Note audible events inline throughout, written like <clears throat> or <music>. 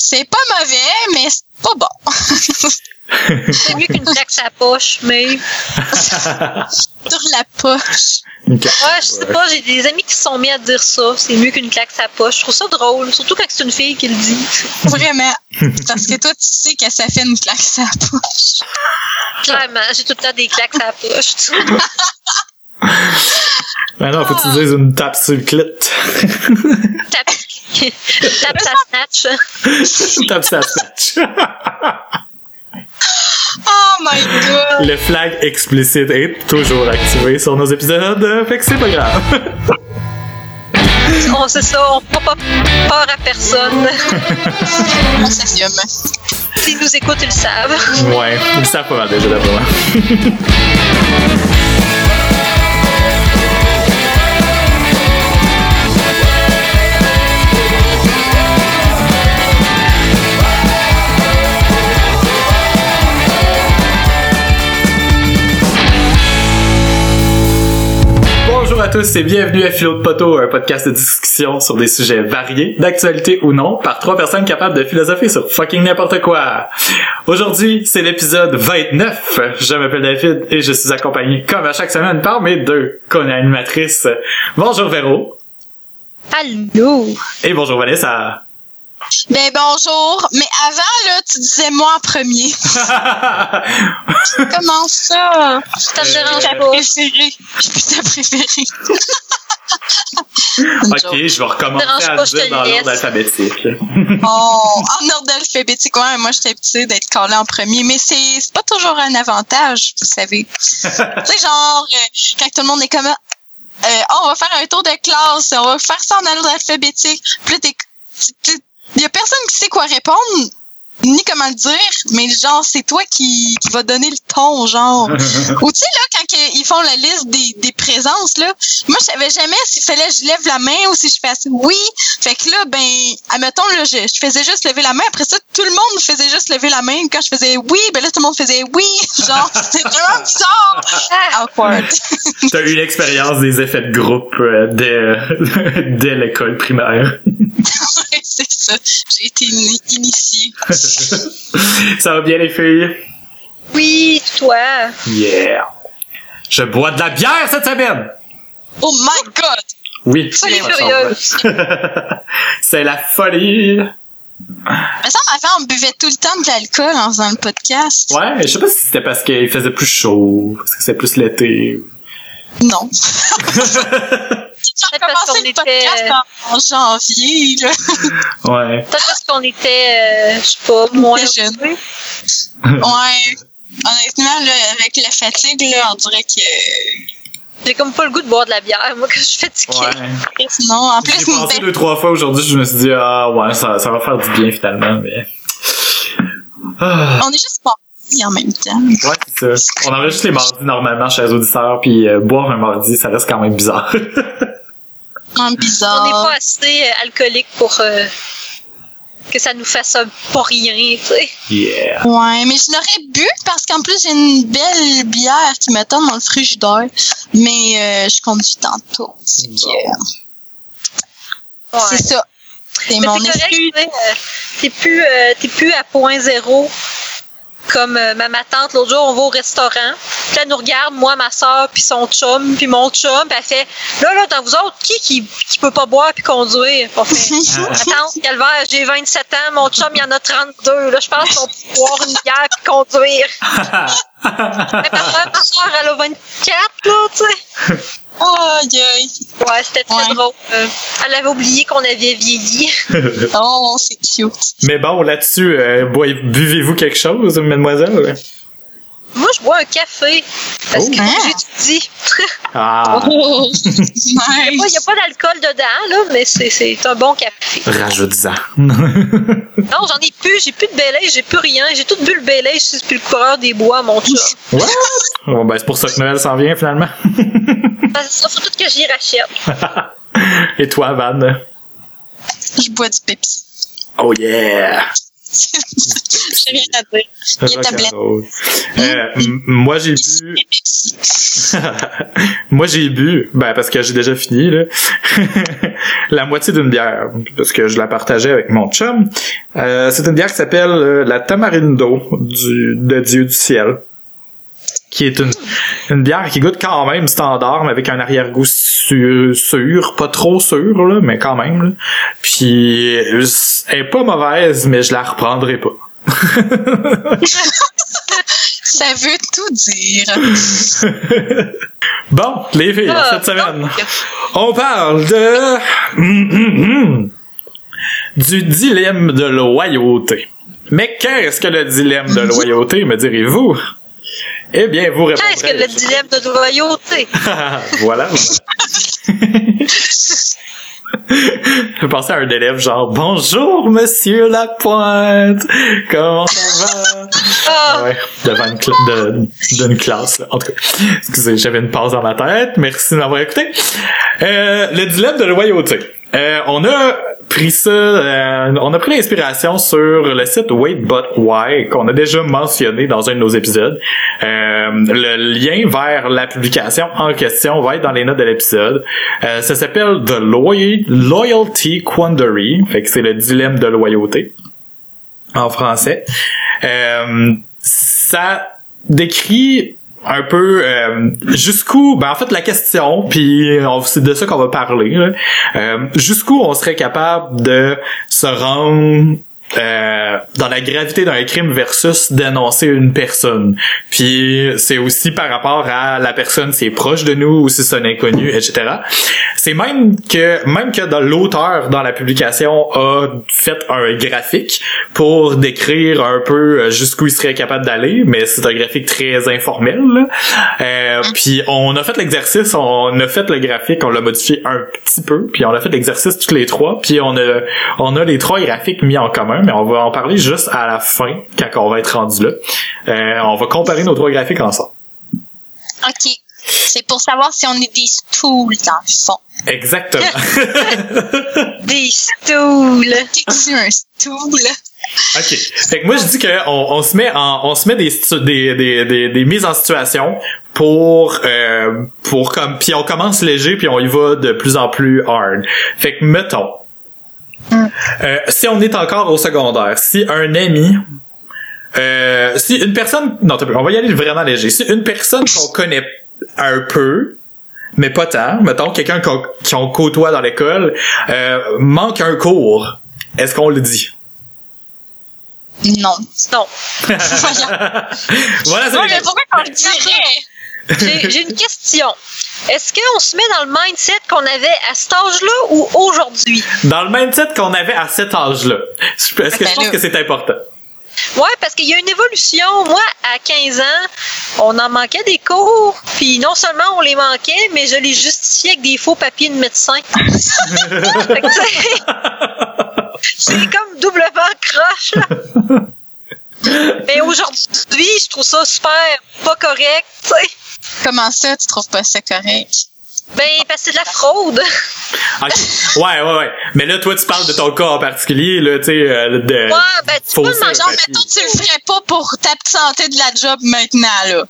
C'est pas mauvais, mais c'est pas bon. <laughs> C'est mieux qu'une claque sa poche, mais. Sur la poche. <laughs> Ouais, je sais pas, j'ai des amis qui se sont mis à dire ça. C'est mieux qu'une claque sa poche. Je trouve ça drôle, surtout quand c'est une fille qui le dit. Vraiment. <laughs> Parce que toi, tu sais que ça fait une claque sa poche. Clairement, j'ai tout le temps des claques sa poche. Ben non, faut que tu dises une tape sur le clit. Tape, <laughs> tape sa snatch. <laughs> Tape la snatch. <laughs> Oh my god. Le flag explicite est toujours activé sur nos épisodes, fait que c'est pas grave. On sait ça, on prend pas peur à personne. On s'assume. S'ils nous écoutent, ils le savent. Ouais, ils savent pas mal déjà d'après à tous et bienvenue à Philo de Poteau, un podcast de discussion sur des sujets variés, d'actualité ou non, par trois personnes capables de philosopher sur fucking n'importe quoi. Aujourd'hui, c'est l'épisode 29. Je m'appelle David et je suis accompagné, comme à chaque semaine, par mes deux co-animatrices. Bonjour Véro. Allô? Et bonjour Vanessa. Ben bonjour. Mais avant, là, tu disais moi en premier. <laughs> Comment ça? Ça me dérange Ta pas. préférée. Je suis ta préférée. ok, je vais recommencer à dire dans l'ordre alphabétique. Oh, en ordre alphabétique, ouais, moi j'étais habituée d'être collée en premier, mais c'est c'est pas toujours un avantage, vous savez. <laughs> tu sais, genre, euh, quand tout le monde est comme, euh, oh, on va faire un tour de classe, on va faire ça en ordre alphabétique, puis là, t'es, tu- il y a personne qui sait quoi répondre, ni comment le dire, mais genre, c'est toi qui, qui va donner le ton, genre. <laughs> Ou tu sais, là, quand ils font la liste des, des présences, là, moi, je savais jamais s'il fallait que je lève la main ou si je fasse oui. Fait que là, ben, admettons, là, je, je faisais juste lever la main. Après ça, tout le monde faisait juste lever la main. Quand je faisais oui, ben là, tout le monde faisait oui. <laughs> Genre, c'était vraiment bizarre. <laughs> Awkward. T'as eu l'expérience des effets de groupe euh, dès, dès l'école primaire. <laughs> C'est ça. J'ai été ini- initiée. <laughs> Ça va bien les filles? oui, toi? Yeah. Je bois de la bière cette semaine! Oh my god! Oui. Folie furieuse. <laughs> C'est la folie. Mais ça, avant, on buvait tout le temps de l'alcool en faisant le podcast. Ouais, je sais pas si c'était parce qu'il faisait plus chaud, parce que c'est plus l'été. Non. <laughs> J'ai parce commencé qu'on le était- podcast en, en janvier, là. Ouais. Peut-être parce qu'on était, euh, je sais pas, moins jeune. Ouais. Honnêtement, là, avec la fatigue, là, on dirait que. J'ai comme pas le goût de boire de la bière, moi, quand je suis fatiguée. Ouais. Non, en J'ai plus, pensé ben, deux, trois fois aujourd'hui, je me suis dit, ah ouais, ça, ça va faire du bien finalement, mais. Ah, on est juste partis en même temps. ouais, c'est ça. On enregistre les mardis normalement chez les auditeurs, puis euh, boire un mardi, ça reste quand même bizarre. <laughs> Un On n'est bizarre. pas assez euh, alcoolique pour euh, que ça nous fasse pas rien, tu sais. yeah. Ouais, mais je l'aurais bu parce qu'en plus, j'ai une belle bière qui tombe dans le frigidaire. Mais euh, je conduis tantôt. C'est que, Ouais. c'est ça. C'est Mais mon excuse. tu sais, t'es plus, euh, t'es plus à point zéro. Comme euh, ma, tante, l'autre jour, on va au restaurant. Puis elle nous regarde, moi, ma soeur, puis son chum, puis mon chum. Puis elle fait, là, là, dans vous autres, qui qui, qui peut pas boire puis conduire? Fait, <laughs> ma tante, calvaire, j'ai 27 ans, mon chum, il y en a 32. Là, je pense qu'on peut boire une bière puis conduire. <laughs> Mais ma soeur, ma soeur, elle a 24, là, tu sais. <laughs> Aïe, aïe. Ouais, c'était très Ouais. drôle. Euh, elle avait oublié qu'on avait vieilli. <laughs> Oh, c'est cute. Mais bon, là-dessus, euh, buvez-vous quelque chose, mademoiselle? Moi, je bois un café. Parce Oh. que <laughs> Ah. j'étudie. Ah, Oh, Il n'y nice. a pas d'alcool dedans, là, mais c'est, c'est un bon café. rajoute-en. <laughs> Non, j'en ai plus. J'ai plus de Bélège, j'ai plus rien. J'ai tout bu le Bélège, c'est plus le coureur des bois, mon chum. What? <laughs> Bon, ben, c'est pour ça que Noël s'en vient, finalement. Que ça, faut tout que j'y rachète. Et toi, Van? Je bois du Pepsi. Oh yeah! <laughs> J'ai rien à dire. Il y a tablette. Rock'n'roll. Euh, m- moi, j'ai bu... <laughs> moi, j'ai bu, ben, parce que j'ai déjà fini, là, <laughs> la moitié d'une bière, parce que je la partageais avec mon chum. Euh, c'est une bière qui s'appelle euh, la Tamarindo du, de Dieu du ciel. Qui est une, une bière qui goûte quand même standard, mais avec un arrière-goût sûr, sûr, pas trop sûr, là, mais quand même. là. Puis, elle est pas mauvaise, mais je la reprendrai pas. <laughs> Ça veut tout dire. Bon, les filles, Ah, cette semaine, on parle de... Hum, hum, hum. du dilemme de loyauté. Mais qu'est-ce que le dilemme de loyauté, me direz-vous? Eh bien, vous répondrez... Qu'est-ce que le dilemme de loyauté? <laughs> voilà. Je pensais à un élève genre Bonjour Monsieur Lapointe, comment ça va? Ah, Ouais, devant une, cla- de- classe. là. En tout cas, excusez, j'avais une pause dans ma tête. Merci de m'avoir écouté. Euh, le dilemme de loyauté. Euh, on a pris ça, euh, on a pris l'inspiration sur le site Wait But Why qu'on a déjà mentionné dans un de nos épisodes. Euh, le lien vers la publication en question va être dans les notes de l'épisode. Euh, ça s'appelle The Loy- Loyalty Quandary, fait que c'est le dilemme de loyauté en français. Euh, ça décrit un peu euh, jusqu'où ben en fait la question puis on- c'est de ça qu'on va parler. Euh, jusqu'où on serait capable de se rendre euh, dans la gravité d'un crime versus dénoncer une personne. Puis c'est aussi par rapport à la personne si proche de nous ou si c'est un inconnu, etc. C'est même que même que l'auteur dans la publication a fait un graphique pour décrire un peu euh, jusqu'où il serait capable d'aller, mais c'est un graphique très informel. Euh, puis on a fait l'exercice, on a fait le graphique, on l'a modifié un petit peu, puis on a fait l'exercice tous les trois, puis on a on a les trois graphiques mis en commun, mais on va en parler juste à la fin quand on va être rendu là. Euh, on va comparer nos trois graphiques ensemble. OK. C'est pour savoir si on est des stools, dans le fond. Exactement. <laughs> des stools. T'es-tu un stool? OK. Fait que moi je dis que on, se met en on se met des, des, des, des mises en situation pour euh, pour comme puis on commence léger puis on y va de plus en plus hard. Fait que mettons euh, si on est encore au secondaire, si un ami euh, si une personne non on va y aller vraiment léger. Si une personne qu'on connaît un peu mais pas tant, mettons quelqu'un qu'on qu'on côtoie dans l'école euh, manque un cours, est-ce qu'on le dit? Non. <laughs> Non. voilà, c'est les- mais pourquoi qu'on le dirait? J'ai une question. Est-ce qu'on se met dans le mindset qu'on avait à cet âge-là ou aujourd'hui? Dans le mindset qu'on avait à cet âge-là. Est-ce que Ben je pense là. que c'est important? Ouais, parce qu'il y a une évolution. Moi, à 15 ans, on en manquait des cours, puis non seulement on les manquait, mais je les justifiais avec des faux papiers de médecin. <laughs> C'est comme doublement croche. là. <laughs> Mais aujourd'hui, je trouve ça super pas correct. tu sais. Comment ça, tu trouves pas ça correct? Ben, parce que c'est de la fraude. <laughs> Ok. Ouais, ouais, ouais. Mais là, toi, tu parles de ton cas en particulier, là, tu sais, euh, de... Ouais, ben, tu peux le manger. Genre, mettons, tu le ferais pas pour ta petite santé de la job maintenant, là.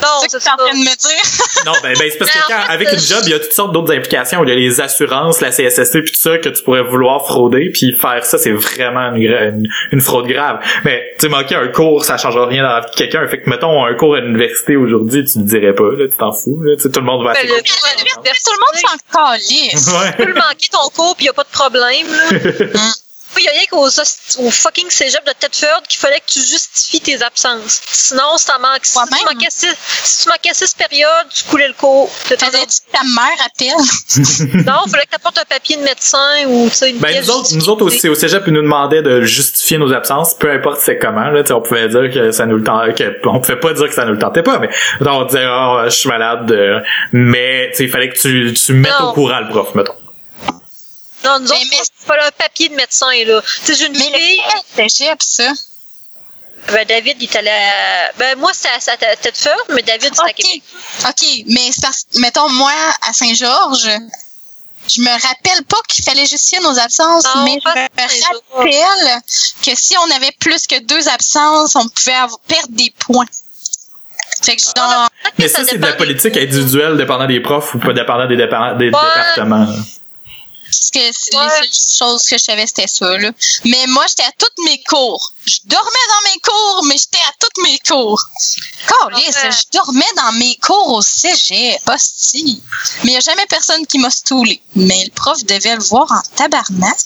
Non, C'est ce que t'es en train de me dire? <laughs> Non, ben, ben c'est parce que quand, avec une job, il y a toutes sortes d'autres implications. Il y a les assurances, la CSST, puis tout ça, que tu pourrais vouloir frauder, puis faire ça, c'est vraiment une, une, une fraude grave. Mais, tu sais, manquer un cours, ça change rien dans la vie de quelqu'un. Fait que, mettons, un cours à l'université aujourd'hui, tu le dirais pas, là, tu t'en fous, là. Tu sais, tout le monde va à Ben, ses le-. Tout le monde s'en calisse. Tu peux manquer ton cours, puis y a pas de problème. Là. <laughs> Il y a rien qu'au au fucking cégep de Tedford qu'il fallait que tu justifies tes absences. Sinon, si, t'en manques, si, tu manquais six, si tu manquais six périodes, tu coulais le cours. T'avais dit que ta mère appelle? <laughs> <laughs> Non, il fallait que tu apportes un papier de médecin ou tu sais, une Ben, pièce nous autres, nous autres aussi, au cégep, ils nous demandaient de justifier nos absences, peu importe c'est comment, là, tu sais, on pouvait dire que ça nous le tentait, que, on pouvait pas dire que ça nous le tentait pas, mais, on disait, oh, je suis malade, euh, mais, tu sais, il fallait que tu, tu mettes Non. au courant le prof, mettons. Non, nous autres, Mais- il fallait un papier de médecin, là. Tu sais, j'ai une Mais fille. le cégep, ça. Ben, David, il est allé à... Ben, moi, c'était à, à Tedford, mais David, c'était à OK. Québec. OK, mais c'est parce mettons, moi, à Saint-Georges, je me rappelle pas qu'il fallait justifier nos absences, Non, mais pas je me rappelle que si on avait plus que deux absences, on pouvait avoir- perdre des points. Fait que Peut-être que Mais ça, c'est de la politique individuelle dépendant des profs ou pas dépendant des, dépa- des Ouais. départements. Parce que c'est Ouais. les seules choses que je savais, c'était ça, là. Mais moi, j'étais à toutes mes cours. Je dormais dans mes cours, mais j'étais à toutes mes cours. Ouais. je dormais dans mes cours au cégep, hostie. Mais il n'y a jamais personne qui m'a stoulé. Mais le prof devait le voir en tabarnak.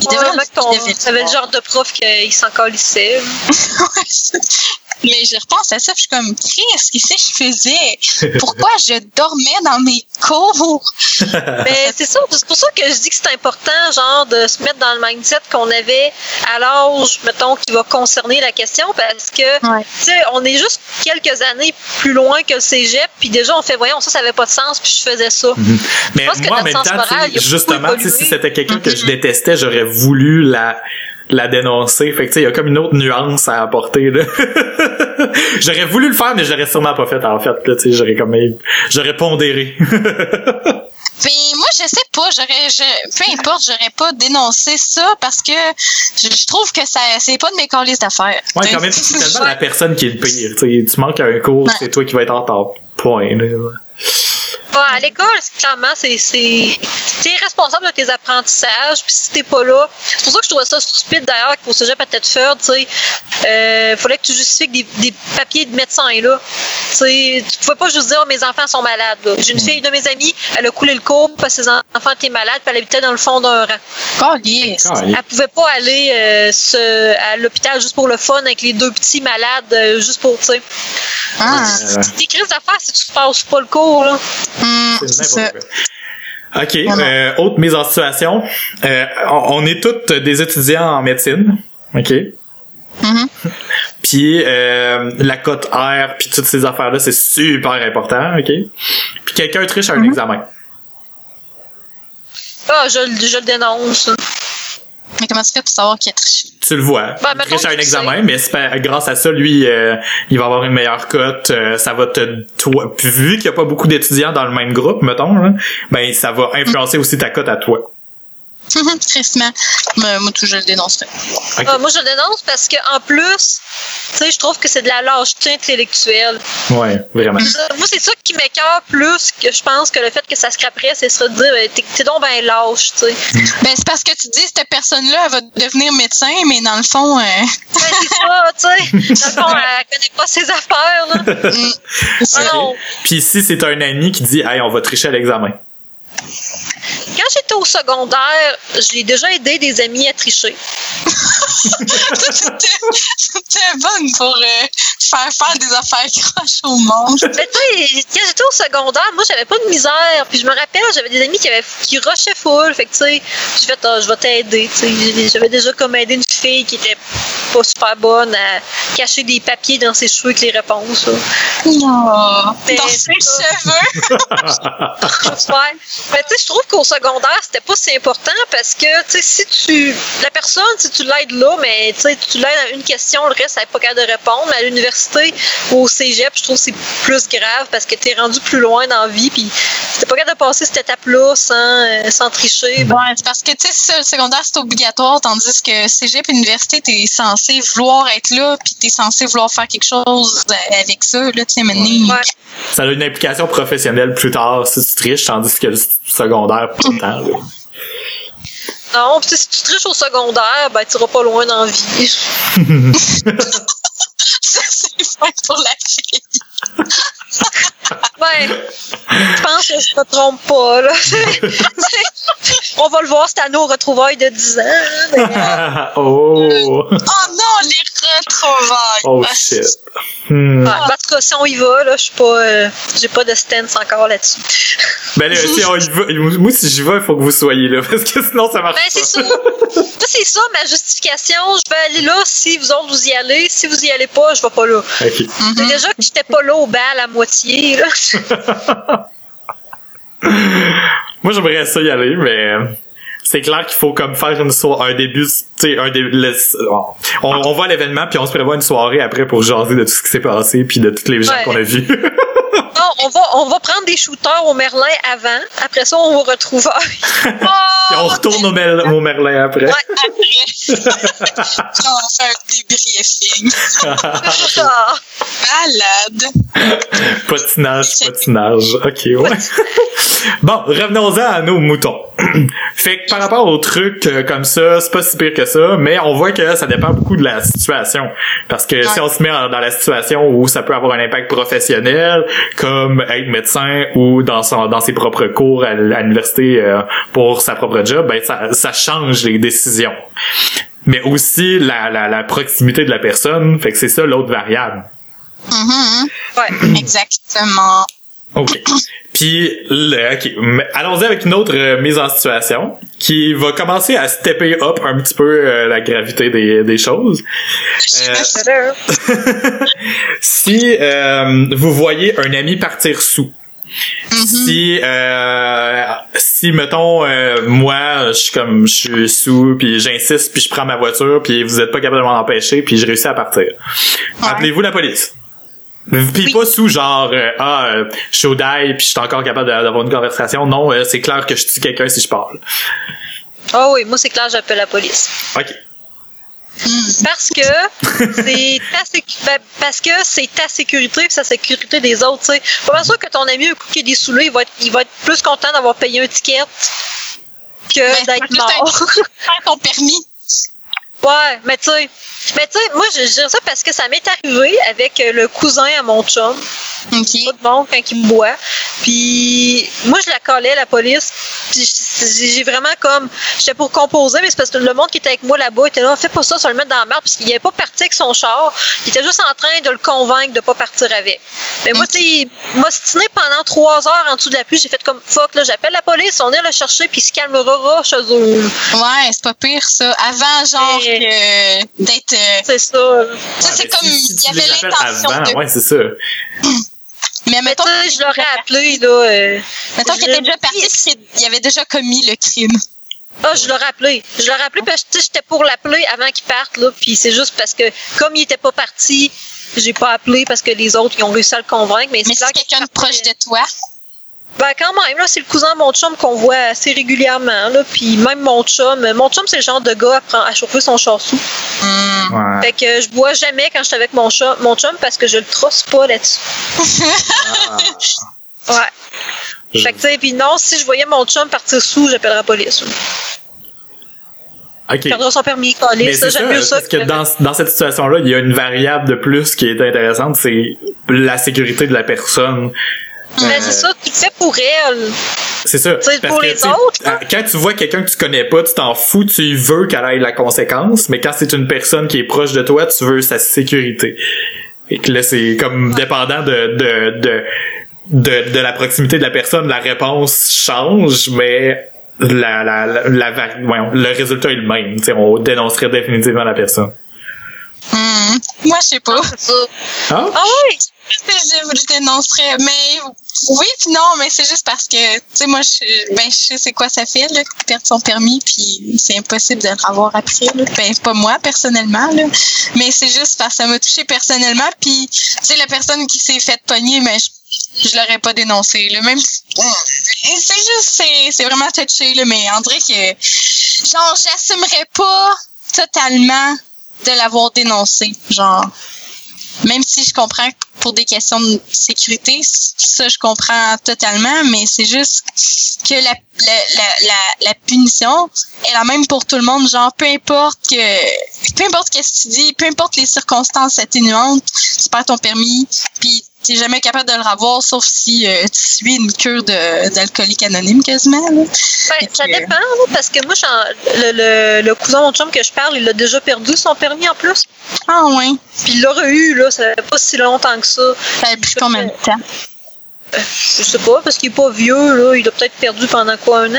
Il Ouais, devait, mec, ton- il devait le le genre de prof qu'il s'en calissait. <laughs> Mais je repense à ça, je suis comme, qu'est-ce que que je faisais? <laughs> Pourquoi je dormais dans mes cours? Mais <laughs> c'est ça, c'est pour ça que je dis que c'est important, genre, de se mettre dans le mindset qu'on avait à l'âge, mettons, qui va concerner la question, parce que, Ouais. tu sais, on est juste quelques années plus loin que le cégep, puis déjà, on fait, voyons, ça, ça avait pas de sens, puis je faisais ça. Mais pense que moi, en notre même sens temps, moral, justement, si c'était quelqu'un que je Mhm. détestais, j'aurais voulu la la dénoncer. Fait que tu sais, il y a comme une autre nuance à apporter là. <laughs> j'aurais voulu le faire, mais je l'aurais sûrement pas fait en fait. Là, tu sais, j'aurais comme j'aurais pondéré. <laughs> Ben, moi, je sais pas, j'aurais, je, peu importe, j'aurais pas dénoncé ça parce que je, je trouve que ça, c'est pas de mes calices d'affaires. ouais, quand même, <laughs> c'est tellement la personne qui est le pire. Tu manques à un cours, Ouais. c'est toi qui vas être en retard. Point. là. Ouais, à l'école, clairement, c'est, t'es responsable de tes apprentissages, puis si t'es pas là, c'est pour ça que je trouvais ça stupide d'ailleurs qu'au cégep à Tedford, tu sais, euh, fallait que tu justifies que des, des papiers de médecin là. Tu sais, tu pouvais pas juste dire, oh, mes enfants sont malades. J'ai une fille de mes amis, elle a coulé le cours parce que ses enfants étaient malades, puis elle habitait dans le fond d'un rang. Caliste. Elle pouvait pas aller euh, se, à l'hôpital juste pour le fun avec les deux petits malades, euh, juste pour, tu sais. Ah, Tes crises d'affaires si tu passes pas le cours, là. C'est n'importe quoi. OK. Euh, autre mise en situation. Euh, on, on est toutes des étudiants en médecine. OK? Mhm. Puis euh, la cote R, puis toutes ces affaires-là, c'est super important, OK? Puis quelqu'un triche à un examen. Ah, je, le- je le dénonce. Mais comment tu fais pour savoir qu'il a triché? Tu le vois. Ben, il triche à un examen, sais. mais c'est pas- grâce à ça, lui, euh, il va avoir une meilleure cote. euh, ça va te... Toi, puis vu qu'il n'y a pas beaucoup d'étudiants dans le même groupe, mettons, là, ben ça va influencer aussi ta cote à toi. Tristement. Mais moi, tout, je le dénoncerais. Ah, moi, je le dénonce parce que en plus, tu sais, je trouve que c'est de la lâcheté intellectuelle. Ouais, vraiment. Moi, c'est ça qui m'écœure plus que je pense que le fait que ça scraperait, c'est se dire, euh, t'es t'es donc ben lâche, tu sais. Ben, c'est parce que tu dis, cette personne-là, elle va devenir médecin, mais dans le fond, euh, Ben, c'est ça, tu sais. Dans le fond, <laughs> elle connaît pas ses affaires, là. hum, Ah non. Puis si c'est un ami qui dit, hey, on va tricher à l'examen. Quand j'étais au secondaire, j'ai déjà aidé des amis à tricher. <laughs> C'était bonne pour euh, faire faire des affaires croches au monde. <laughs> Mais tu sais, quand j'étais au secondaire, moi, j'avais pas de misère. Puis je me rappelle, j'avais des amis qui, avaient, qui rushaient full. Fait que, tu sais, j'ai fait, je vais t'aider. J'avais déjà comme aidé une fille qui était pas super bonne à cacher des papiers dans ses cheveux avec les réponses. là. Non. Mais Dans ses cheveux. <laughs> Ouais. Mais tu sais, je trouve qu'au secondaire, c'était pas si important parce que, tu sais, si tu. La personne, si tu l'aides là, mais tu sais, tu l'aides à une question, le reste, elle n'est pas capable de répondre. Mais à l'université ou au cégep, je trouve que c'est plus grave parce que tu es rendu plus loin dans la vie. Puis t'es pas capable de passer cette étape-là sans, euh, sans tricher, ben, Ouais, c'est parce que, tu sais, ça, le secondaire, c'est obligatoire, tandis que cégep et université, t'es censé vouloir être là, puis t'es censé vouloir faire quelque chose euh, avec ça, là, tu sais, ouais. Ça a une implication professionnelle plus tard si tu triches, tandis que le secondaire, pas tant. là. Non, sais, si tu triches au secondaire, ben, tu iras pas loin dans la vie. <laughs> <laughs> C'est pour la fille. Ben, je pense que je me trompe pas, là. <laughs> On va le voir cette année au retrouvailles de 10 ans. mais- <laughs> oh! Oh non, les retrouvailles! Oh shit. Hmm. Ouais, en tout cas, si on y va, là, je suis pas, euh, j'ai pas de stance encore là-dessus. Ben là, si on y va, moi si j'y vais, il faut que vous soyez là, parce que sinon ça marche Ben, c'est ça. Ça, c'est ça, ma justification. Je vais aller là si vous autres vous y allez. Si vous y allez pas, je vais pas là. Mhm. Déjà que j'étais pas là au bal à moitié, là. <laughs> Moi j'aimerais ça y aller, mais euh, c'est clair qu'il faut comme faire une soirée, un début, tu sais, un début, le- on, on va à l'événement puis on se prévoit une soirée après pour jaser de tout ce qui s'est passé puis de tous les gens Ouais. qu'on a vus. <laughs> Non, on va, on va prendre des shooters au Merlin avant. Après ça, on va retrouver. Puis <laughs> on retourne au, Mer- au Merlin après. Ouais, après. <laughs> On fait un débriefing. <laughs> Ah. Malade. patinage, patinage. Ok, ouais. bon, revenons-en à nos moutons. <clears throat> fait que par rapport aux trucs euh, comme ça, c'est pas si pire que ça, mais on voit que ça dépend beaucoup de la situation. Parce que si on se met dans la situation où ça peut avoir un impact professionnel, comme être médecin ou dans son dans ses propres cours à l'université euh, pour sa propre job, ben ça, ça change les décisions. Mais aussi la, la, proximité de la personne, fait que c'est ça l'autre variable. Mhm, Ouais. <clears throat> Exactement. OK. Puis, le- OK. Mais Allons-y avec une autre euh, mise en situation qui va commencer à stepper up un petit peu euh, la gravité des, des choses. Euh, <laughs> si euh, vous voyez un ami partir sous, si euh, si mettons euh, moi je suis comme je suis sous puis j'insiste puis je prends ma voiture puis vous êtes pas capable de m'en empêcher puis je réussis à partir. Appelez-vous la police. Puis pas sous genre euh, ah euh, je suis au die puis je suis encore capable d'avoir une conversation. Non, euh, c'est clair que je tue quelqu'un si je parle. Ah oui, moi, c'est clair, j'appelle la police. OK. Parce que c'est ta ben, parce que c'est ta sécurité et sa sécurité des autres, tu sais. Pas sûr que ton ami, un coup qu'il est dessus il va être, il va être plus content d'avoir payé un ticket que Ben, d'être mort. Faire ton permis. Ouais, mais tu sais, mais tu sais, moi je, je dirais ça parce que ça m'est arrivé avec euh, le cousin à mon chum, pas OK. de bon quand il me boit. Puis moi je la collais la police. Puis j'ai vraiment comme j'étais pour composer mais c'est parce que le monde qui était avec moi là-bas était là, fais pas ça, ça le mettre dans la merde parce qu'il avait pas parti avec son char, il était juste en train de le convaincre de pas partir avec. Mais moi tu sais, il m'a stiné pendant trois heures en dessous de la pluie, j'ai fait comme fuck là, j'appelle la police, on vient le chercher puis il se calmera chez eux. Ouais, c'est pas pire ça. Avant, genre, que d'être. C'est ça. Tu sais, c'est Ouais, comme. mais si- si Il y avait l'intention de. Ouais, c'est ça. Mais mettons, tu sais, je l'aurais appelé, là. euh, mettons qu'il était déjà parti, qu'il avait déjà commis le crime. Ah, je l'aurais appelé. Je l'aurais appelé parce que tu sais, j'étais pour l'appeler avant qu'il parte, là. Puis c'est juste parce que, comme il était pas parti, j'ai pas appelé parce que les autres, ils ont réussi à le convaincre. Mais, Mais c'est quelqu'un de proche de toi. Ben, quand même, là, c'est le cousin de mon chum qu'on voit assez régulièrement, là. Puis même mon chum, mon chum, c'est le genre de gars à, prendre- à chauffer son char sous. Hmm. Ouais. Fait que je bois jamais quand je suis avec mon chum, mon chum parce que je le trosse pas là-dessus. Ouais. Je- Fait que, tu sais, puis non, si je voyais mon chum partir sous, j'appellerais la police. OK. Il perdra son permis, coller. Ça, j'aime mieux ça. parce que dans, dans cette situation-là, il y a une variable de plus qui est intéressante, c'est la sécurité de la personne. Ben, Euh, c'est ça, tu le fais pour elle. C'est ça. pour que, les autres, euh, Quand tu vois quelqu'un que tu connais pas, tu t'en fous, tu veux qu'elle ait la conséquence, mais quand c'est une personne qui est proche de toi, tu veux sa sécurité. Et que là, c'est comme dépendant de, de, de, de, de la proximité de la personne, la réponse change, mais la, la, la, la le résultat est le même. Tu sais, on dénoncerait définitivement la personne. Hmm. Moi, je sais pas. Ça. Ah? Ah oui! Je, je dénoncerais. Mais oui, puis non, mais c'est juste parce que, tu sais, moi, je, ben, je sais c'est quoi ça fait, là, perdre son permis, puis c'est impossible de le revoir après, là. Ben, pas moi, personnellement, là. Mais c'est juste parce que ça m'a touché personnellement, puis, tu sais, la personne qui s'est faite pogner, mais je, je l'aurais pas dénoncé, là. Même c'est juste, c'est vraiment touché, là, mais on dirait que, genre, j'assumerais pas totalement de l'avoir dénoncé, genre même si je comprends pour des questions de sécurité, ça je comprends totalement, mais c'est juste que la, punition est la même pour tout le monde. Genre, peu importe que peu importe ce que tu dis, peu importe les circonstances atténuantes, tu perds ton permis, puis t'es jamais capable de le revoir, sauf si euh, tu suis une cure d'alcoolique anonyme quasiment. Là. Ben, ça dépend, là, parce que moi, le, le, le cousin de mon chum que je parle, il a déjà perdu son permis en plus. Ah ouais. Puis il l'aurait eu, là, ça fait pas si longtemps que ça. Ça a pris combien de temps? Euh, Je sais pas, parce qu'il est pas vieux, là. Il a peut-être perdu pendant quoi, un an?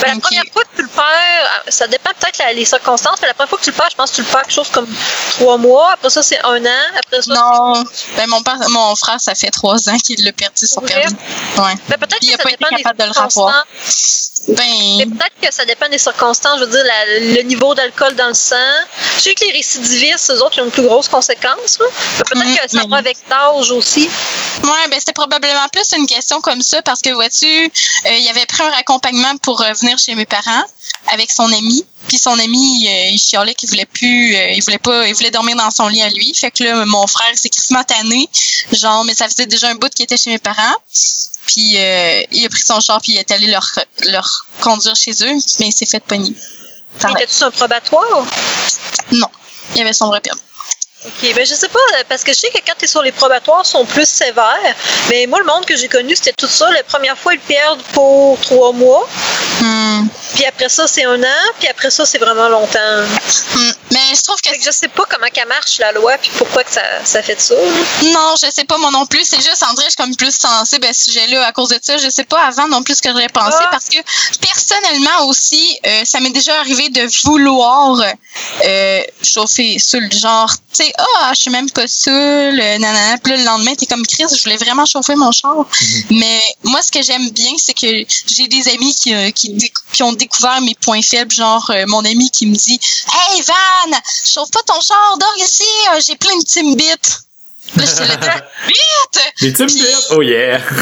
Ben, la première fois que tu le perds, ça dépend peut-être les circonstances, mais la première fois que tu le perds, je pense que tu le perds quelque chose comme trois mois. Après ça, c'est un an. Après ça, Non. Ben mon père, mon frère, ça fait trois ans qu'il l'a perdu son Vrai? permis. Ouais. ben, peut-être Il que a ça pas été dépend des capable de le revoir. Ben, peut-être que ça dépend des circonstances. Je veux dire, la- le niveau d'alcool dans le sang. Je sais que les récidivistes, eux autres, ils ont une plus grosse conséquence. Peut-être Mhm, que ça mais- va avec l'âge aussi. ouais, ben c'était probablement plus plus une question comme ça parce que vois-tu, euh, il avait pris un accompagnement pour euh, venir chez mes parents avec son ami. Puis son ami, euh, il chialait qu'il voulait plus, euh, il voulait pas, il voulait dormir dans son lit à lui. Fait que là, mon frère s'est crissement tanné. Genre, mais ça faisait déjà un bout qu'il était chez mes parents. Puis euh, il a pris son char puis il est allé leur, leur conduire chez eux, mais il s'est fait pogner. La- Était-tu un probatoire? Non, il avait son vrai permis. OK, ben je sais pas, euh, parce que je sais que quand tu es sur les probatoires, ils sont plus sévères. Mais moi, le monde que j'ai connu, c'était tout ça. La première fois, ils perdent pour trois mois. Hmm. Puis après ça, c'est un an. Puis après ça, c'est vraiment longtemps. Hmm. Mais je trouve que que je sais pas comment qu'elle marche, la loi, puis pourquoi que ça, ça fait de ça. là. Non, je sais pas moi non plus. C'est juste, que je suis comme plus sensible à ce sujet-là à cause de ça. Je sais pas avant non plus ce que j'aurais pensé Ah. parce que personnellement aussi, euh, ça m'est déjà arrivé de vouloir euh, chauffer sur le genre, tu sais, ah, je suis même pas saoul, euh, nanana. Puis là, le lendemain, t'es comme Chris, je voulais vraiment chauffer mon char. Mais moi, ce que j'aime bien, c'est que j'ai des amis qui, euh, qui, décou- qui ont découvert mes points faibles, genre euh, mon ami qui me dit Hey Van, chauffe pas ton char, dors ici, j'ai plein de Timbits. Là, j'étais <laughs> là, vite! Puis-? Oh yeah! <laughs>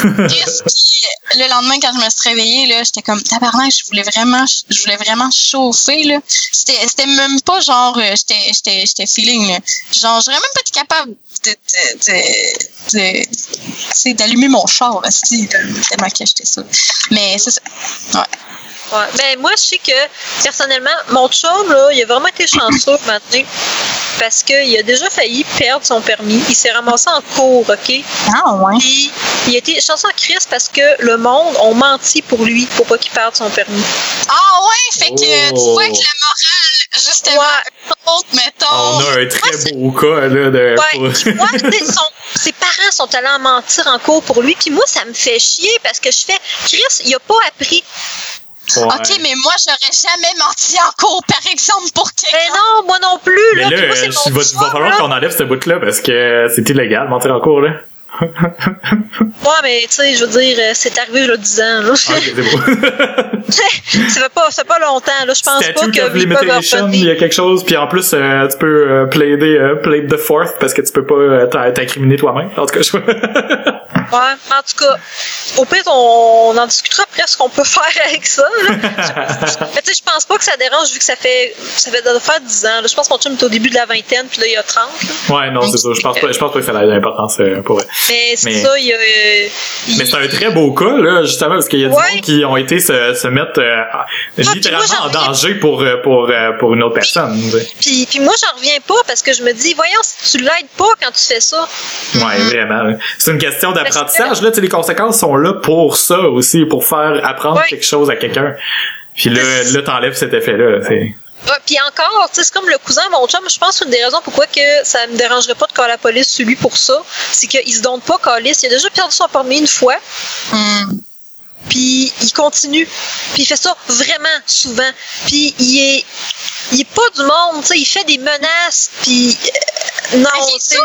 Puis le lendemain, quand je me suis réveillée, là, j'étais comme tabarnak, je voulais vraiment, je voulais vraiment chauffer, là. C'était, c'était même pas genre, euh, j'étais, j'étais, j'étais feeling, là. Genre, j'aurais même pas été capable de, de, de, de tu sais, d'allumer mon char, aussi, tellement que j'étais ça. Mais c'est ça. Ouais. Ouais. Ben, moi, je sais que, personnellement, mon chum, là, il a vraiment été chanceux maintenant. Parce qu'il a déjà failli perdre son permis. Il s'est ramassé en cours, OK? Ah, ouais. Puis, il a été chanceux en crise parce que le monde ont menti pour lui pour pas qu'il perde son permis. Ah, ouais, fait que tu Oh. vois que la morale, justement, Ouais. autre, mettons. On a un très beau cas, là, de... Ouais, puis moi, tu sais, son- ses parents sont allés en mentir en cours pour lui. Puis moi, ça me fait chier parce que je fais, Chris, il a pas appris. Ouais. OK, mais moi, j'aurais jamais menti en cours, par exemple, pour quelqu'un. Ben non, moi non plus. Mais Là, là, moi, c'est euh, il va, falloir là. qu'on enlève ce bout-là parce que c'est illégal, mentir en cours, là. <laughs> Ouais, mais tu sais, je veux dire, euh, c'est arrivé là 10 ans. Là. Ah, c'est <laughs> ça fait pas, ça fait pas longtemps. Là. Je pense pas que limitation, il y a quelque chose, puis en plus, euh, tu peux euh, plaider, euh, the fourth parce que tu peux pas euh, t'incriminer toi-même. En tout cas, je... <laughs> Ouais, en tout cas, au pire, on, on en discutera après ce qu'on peut faire avec ça. Là. mais tu sais, je pense pas que ça dérange vu que ça fait, ça fait de faire 10 ans. Là. Je pense que mon chum est au début de la vingtaine, puis là, il y a 30. là. ouais, non, c'est ça. Je pense pas, je pense pas que ça a l'importance pour eux. Mais c'est ça, il y a. euh, Mais c'est un très beau cas, là, justement, parce qu'il y a des gens qui ont été se, se mettre euh, littéralement moi, en danger pour, euh, pour, euh, pour une autre personne. Puis, puis moi, j'en reviens pas parce que je me dis, voyons, si tu l'aides pas quand tu fais ça. Ouais, vraiment. C'est une question d'apprentissage. Là, tu sais, les conséquences sont là pour ça aussi, pour faire apprendre Ouais. quelque chose à quelqu'un. Puis là, là t'enlèves cet effet-là. c'est- Ouais, puis encore, c'est comme le cousin de mon chum, je pense qu'une des raisons pourquoi que ça me dérangerait pas de coller la police sur lui pour ça, c'est qu'il se donne pas coller. Il a déjà perdu son permis une fois, Hmm. puis il continue. Puis il fait ça vraiment souvent. Puis il est il est pas du monde, tu sais, il fait des menaces, puis euh, non, Ah, c'est.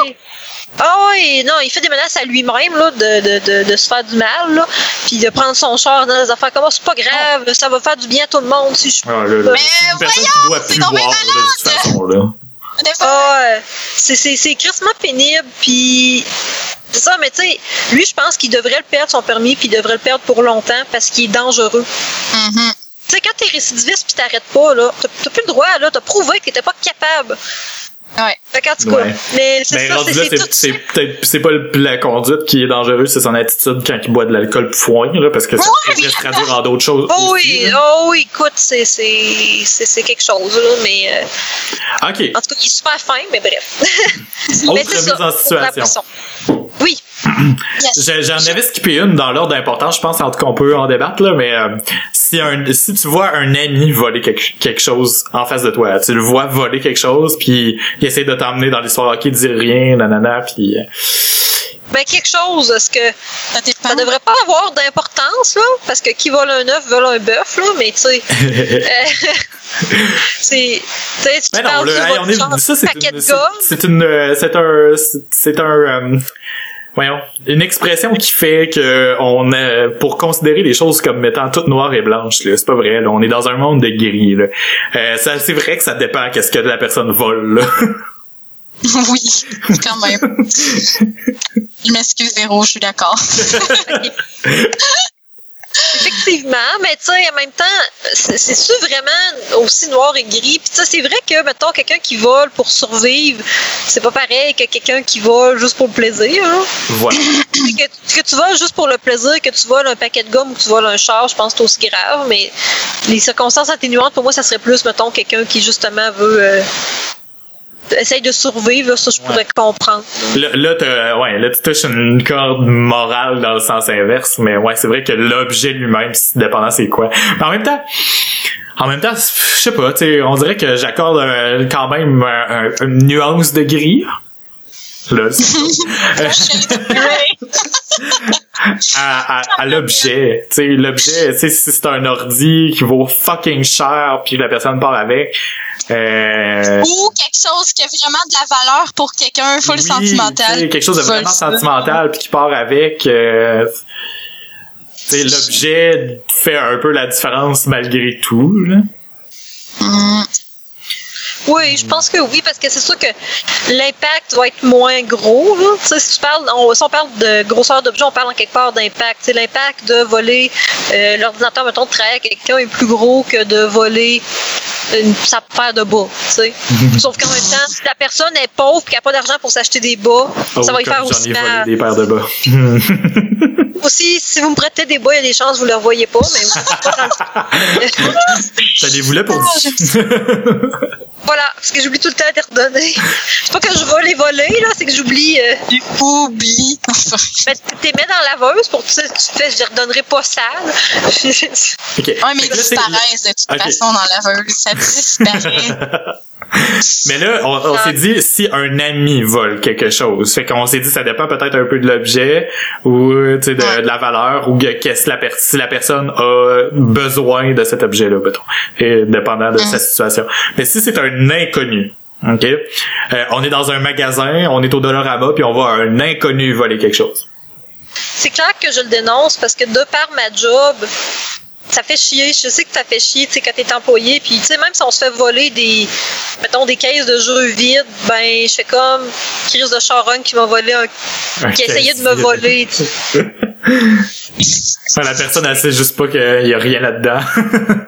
Ah oui, non, il fait des menaces à lui-même là, de, de, de, de se faire du mal, là, puis de prendre son char dans des affaires comme ça, c'est pas grave, ça va faire du bien à tout le monde si je Ah, Mais c'est une personne voyons, qui doit plus boire de toute façon. Là. Ah, ouais. c'est c'est c'est crissement pénible, puis c'est ça, mais tu sais, lui, je pense qu'il devrait le perdre son permis, puis il devrait le perdre pour longtemps parce qu'il est dangereux. mhm. Tu sais, quand t'es récidiviste puis t'arrêtes pas, là, t'as t'as plus le droit, là, t'as prouvé que t'étais pas capable. Ouais. Fait qu'en tout cas, Ouais. mais c'est Mais ça, rendu c'est là, c'est c'est tout c'est peut-être c'est pas le- la conduite qui est dangereuse, c'est son attitude quand il boit de l'alcool foin, là, parce que ça Ouais, pourrait se traduire en d'autres choses. Oh aussi, oui, là. oh oui, écoute, c'est c'est- c'est- c'est quelque chose, là, mais euh, Ok. en tout cas, il est super fin, mais bref. <laughs> Autre mais c'est mise ça, en pour la situation. Oui, <clears throat> Yes. J'en avais skippé une dans l'ordre d'importance, je pense en tout cas on peut en débattre là, mais euh, si un si tu vois un ami voler quelque, quelque chose en face de toi, tu le vois voler quelque chose, puis il essaie de t'emmener dans l'histoire, ok, dis rien, nanana, puis euh, ben quelque chose, est-ce que Ça. Ça devrait pas avoir d'importance, là, parce que qui vole un œuf vole un bœuf, là, mais tu sais. <laughs> euh, <laughs> c'est. Tu parles ça c'est paquet une, de c'est une, euh, c'est un, c'est- c'est un, euh, voyons, une expression qui fait que on, euh, pour considérer les choses comme étant toutes noires et blanches, là, c'est pas vrai, là, on est dans un monde de gris, là. Euh, ça, c'est vrai que ça dépend qu'est-ce que la personne vole, là. <laughs> <laughs> Oui, quand même. je m'excuse, Véro, je suis d'accord. <laughs> Effectivement, mais tu sais, en même temps, c'est-tu vraiment aussi noir et gris? Puis tu sais, c'est vrai que, mettons, quelqu'un qui vole pour survivre, c'est pas pareil que quelqu'un qui vole juste pour le plaisir. Hein? Voilà. que, que, tu voles juste pour le plaisir, que tu voles un paquet de gomme ou que tu voles un char, je pense que c'est aussi grave, mais les circonstances atténuantes, pour moi, ça serait plus, mettons, quelqu'un qui justement veut... Euh, essaye de survivre, ça je pourrais comprendre. Là, là, ouais, là, tu touches une corde morale dans le sens inverse, mais ouais, c'est vrai que l'objet lui-même, dépendant c'est quoi. Mais en même temps, en même temps, je sais pas, tu on dirait que j'accorde quand même une nuance de gris. Là, <laughs> <laughs> à, à, à l'objet. Tu sais, l'objet, si c'est un ordi qui vaut fucking cher puis la personne part avec, euh... Ou quelque chose qui a vraiment de la valeur pour quelqu'un full oui, sentimental. Quelque chose de vraiment sentimental puis qui part avec. Euh, l'objet fait un peu la différence malgré tout. Là. Mm. Oui, je pense que oui, parce que c'est sûr que l'impact va être moins gros. Là. Si, tu parles, on, si on parle de grosseur d'objet, on parle en quelque part d'impact. L'impact de voler euh, l'ordinateur, mettons, de travailler avec quelqu'un est plus gros que de voler une, sa paire de bas. sais. <laughs> Sauf qu'en même temps, si la personne est pauvre et qu'elle n'a pas d'argent pour s'acheter des bas, oh, ça va y faire aussi mal. des paires de bas. <laughs> aussi, si vous me prêtez des bas, il y a des chances que vous ne les revoyez pas, mais Ça les voulais pour <laughs> Voilà, parce que j'oublie tout le temps de les redonner. C'est pas que je vais les voler, là, c'est que j'oublie. Euh... Oublie. mais <laughs> t'es mets dans la laveuse pour que tu, tu fais, je les redonnerai pas sales. ok. Ouais, mais ils disparaissent de toute okay. façon dans la laveuse. Ça disparaît. <laughs> Mais là, on, on s'est dit si un ami vole quelque chose. Fait qu'on s'est dit ça dépend peut-être un peu de l'objet ou de, de, la valeur ou que la si la personne a besoin de cet objet-là, et dépendant de sa situation. Mais si c'est un inconnu, OK? Euh, on est dans un magasin, on est au Dollarama, puis on voit un inconnu voler quelque chose. C'est clair que je le dénonce parce que de par ma job, ça fait chier. Je sais que ça fait chier, tu sais, quand t'es employé. Puis, tu sais, même si on se fait voler des, mettons, des caisses de jeux vides, ben, je fais comme Chris de Charon qui m'a volé un, qui essayait de me voler, <laughs> la personne, elle sait juste pas qu'il y a rien là-dedans. <laughs>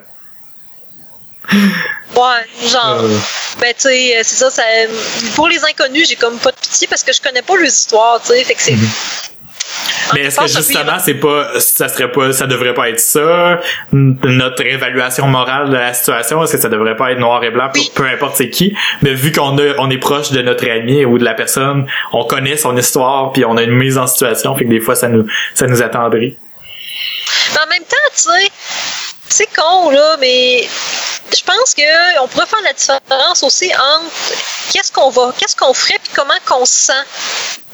ouais, genre. Euh. Ben, tu sais, c'est ça, ça, pour les inconnus, j'ai comme pas de pitié parce que je connais pas leurs histoires, tu sais. Fait que c'est. Mhm. Mais est-ce que justement, c'est pas, ça serait pas, ça devrait pas être ça, notre évaluation morale de la situation, est-ce que ça devrait pas être noir et blanc pour peu importe c'est qui, mais vu qu'on on est proche de notre ami ou de la personne, on connaît son histoire puis on a une mise en situation, fait que des fois ça nous, ça nous attendrit. En même temps, tu sais, c'est con là, mais je pense que on pourrait faire la différence aussi entre qu'est-ce qu'on va, qu'est-ce qu'on ferait puis comment qu'on se sent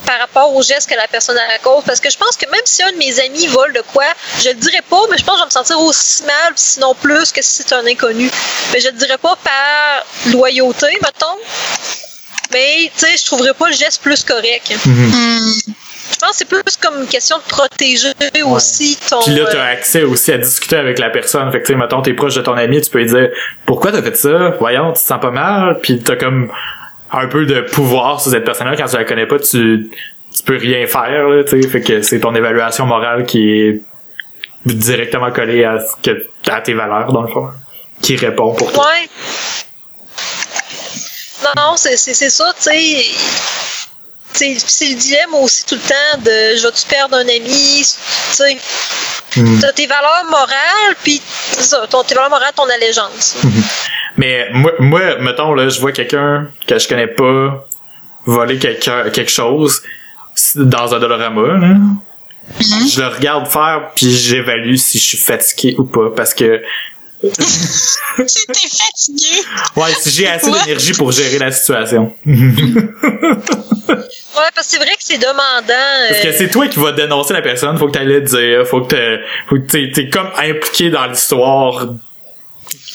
par rapport au geste que la personne a à cause. Parce que je pense que même si un de mes amis vole de quoi, je le dirais pas, mais je pense que je vais me sentir aussi mal, sinon plus, que si c'est un inconnu. Mais je le dirais pas par loyauté, mettons. Mais, tu sais, je trouverais pas le geste plus correct. Mhm. Je pense que c'est plus comme une question de protéger aussi ton. Puis là, tu as euh, accès aussi à discuter avec la personne. Fait que, tu sais, mettons, t'es proche de ton ami, tu peux lui dire Pourquoi t'as fait ça? Voyons, tu te sens pas mal. Puis t'as comme un peu de pouvoir sur cette personne-là. Quand tu la connais pas, tu, tu peux rien faire, là, tu sais. Fait que c'est ton évaluation morale qui est directement collée à, que, à tes valeurs, dans le fond. Qui répond pour toi. Ouais. Non, c'est, c'est, c'est ça, tu sais. C'est le dilemme aussi tout le temps de je vais-tu perdre un ami, tu sais. Mm. T'as tes valeurs morales, puis ça, ton, tes valeurs morales, ton allégeance. Mm-hmm. Mais moi, moi, mettons, là, je vois quelqu'un que je connais pas voler quelqu'un, quelque chose dans un dollarama, là. Mm-hmm. Je le regarde faire, puis j'évalue si je suis fatigué ou pas, parce que <laughs> si t'es fatigué. Ouais, si j'ai assez d'énergie pour gérer la situation. <laughs> ouais, parce que c'est vrai que c'est demandant. Parce que c'est toi qui vas dénoncer la personne, faut que t'ailles le dire, faut que t'es, faut que t'es, comme impliqué dans l'histoire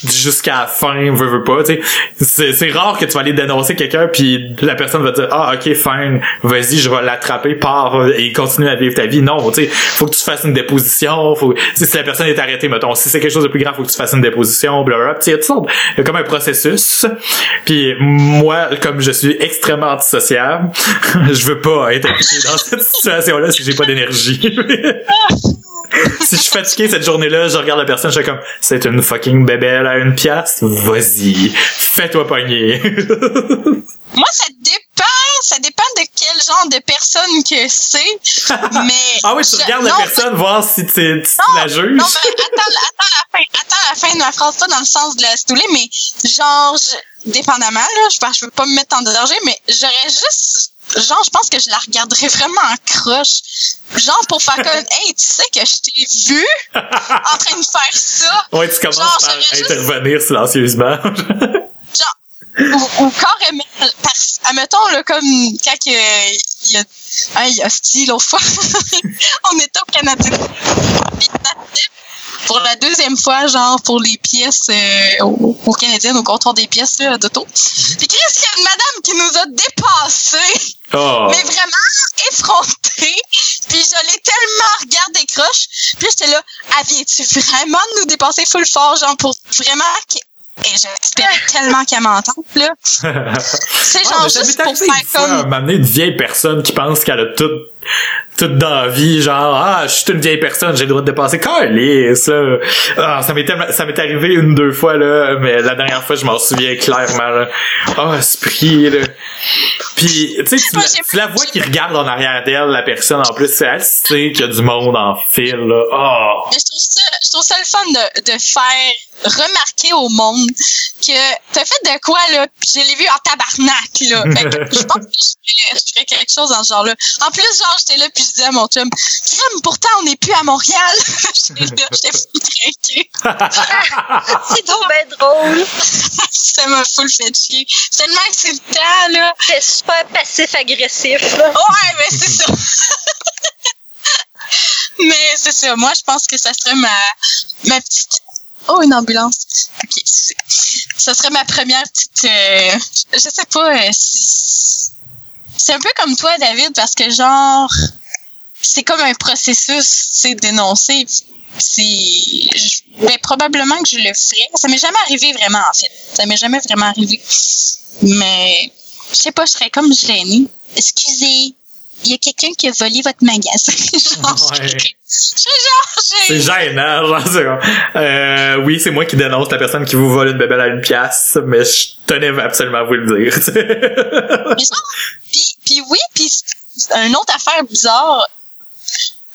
jusqu'à la fin, veux, veux pas, tu sais. C'est, rare que tu vas aller dénoncer quelqu'un puis la personne va dire, ah, ok, fine, vas-y, je vais l'attraper, pars et continue à vivre ta vie. Non, tu sais, faut que tu fasses une déposition, faut, si la personne est arrêtée, mettons, si c'est quelque chose de plus grave, faut que tu fasses une déposition, blablabla. Tu sais, il y a comme un processus. Puis moi, comme je suis extrêmement antisociable, <laughs> je veux pas être dans cette situation-là si j'ai pas d'énergie. <laughs> si je suis fatigué cette journée-là, je regarde la personne, je suis comme, c'est une fucking bébelle à une pièce, vas-y, fais-toi pogner. <laughs> Moi, ça dépend, ça dépend de quel genre de personne que c'est, mais... <laughs> ah oui, tu je- regardes la non, personne, voir si tu, la juges. Non, mais attends, attends la fin, attends la fin de ma phrase, pas dans le sens de la stouler, mais genre, je- dépendamment, là, je, que je veux pas me mettre en danger, mais j'aurais juste, genre, je pense que je la regarderais vraiment en croche. Genre, pour faire comme, <laughs> hey, tu sais que je t'ai vu en train de faire ça? Ouais, tu commences Genre, par j'aurais juste- intervenir silencieusement. <laughs> Genre, ou, ou carrément, parce, admettons, là, comme, quand il y a, hein, il y a Steve, l'autre fois, <laughs> on était au Canada. Pour la deuxième fois, genre, pour les pièces, euh, au, au Canadien, au comptoir des pièces, là, d'auto. Puis, Chris, il y a une madame qui nous a dépassés, oh. mais vraiment effrontés. Puis, je l'ai tellement regardé croche. Puis, j'étais là, ah, viens-tu vraiment de nous dépasser full fort, genre, pour vraiment et j'espérais <laughs> tellement qu'elle m'entende, là. <laughs> C'est Ouais, genre ça juste pour faire comme... m'amener une vieille personne qui pense qu'elle a tout tout dans la vie, genre ah je suis une vieille personne, j'ai le droit de dépasser Calisse, là. Ah, ça ça m'est arrivé une deux fois là, mais la dernière fois je m'en souviens clairement là. Ah esprit là. Puis tu sais tu, la- vois qui regarde en arrière d'elle la personne en plus, elle sait qu'il y a du monde en fil là. Ah. Mais je trouve ça, je trouve ça le fun de, de faire remarquer au monde que t'as fait de quoi, là, pis je l'ai vu en tabarnak, là. Fait que je pense que je ferais, je ferais quelque chose dans ce genre-là. En plus, genre, j'étais là pis je disais à mon chum, crème, pourtant, on n'est plus à Montréal. <laughs> j'étais là, j'étais <laughs> craquée. <laughs> C'est donc bien drôle. ça m'a full fait chier. C'est tellement insultant, là. C'est super passif-agressif. là. Ouais, mais c'est ça. mais c'est ça. Moi, je pense que ça serait ma, ma petite. Oh, une ambulance. Ok, ça serait ma première petite. euh, je sais pas. euh, si- c'est un peu comme toi, David, parce que genre, c'est comme un processus, c'est dénoncer. Je- ben, probablement que je le ferais. Ça m'est jamais arrivé vraiment, en fait. Ça m'est jamais vraiment arrivé. Mais, je sais pas, je serais comme gênée. Excusez, il y a quelqu'un qui a volé votre magasin? <laughs> genre, Ouais. C'est gênant, genre, c'est euh, oui, c'est moi qui dénonce la personne qui vous vole une bébelle à une pièce, mais je tenais absolument à vous le dire. Mais genre, puis, puis oui, puis une autre affaire bizarre.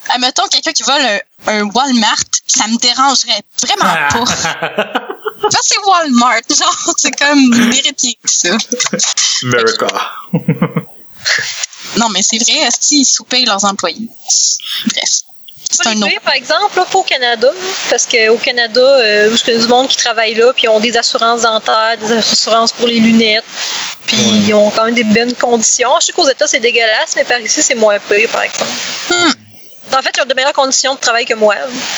Admettons quelqu'un qui vole un, un Walmart, ça me dérangerait vraiment pas. <laughs> Ça, c'est Walmart, genre, c'est comme que ça. America. Non, mais c'est vrai, est-ce qu'ils sous-payent leurs employés? Bref. C'est Pas un les autre. pires, par exemple, là, pas au Canada, parce qu'au Canada, euh, il y a du monde qui travaille là, puis ils ont des assurances dentaires, des assurances pour les lunettes, puis Ouais. ils ont quand même des bonnes conditions. Je sais qu'aux États, c'est dégueulasse, mais par ici, c'est moins pire, par exemple. Hmm. En fait, ils ont de meilleures conditions de travail que moi. <laughs> <laughs>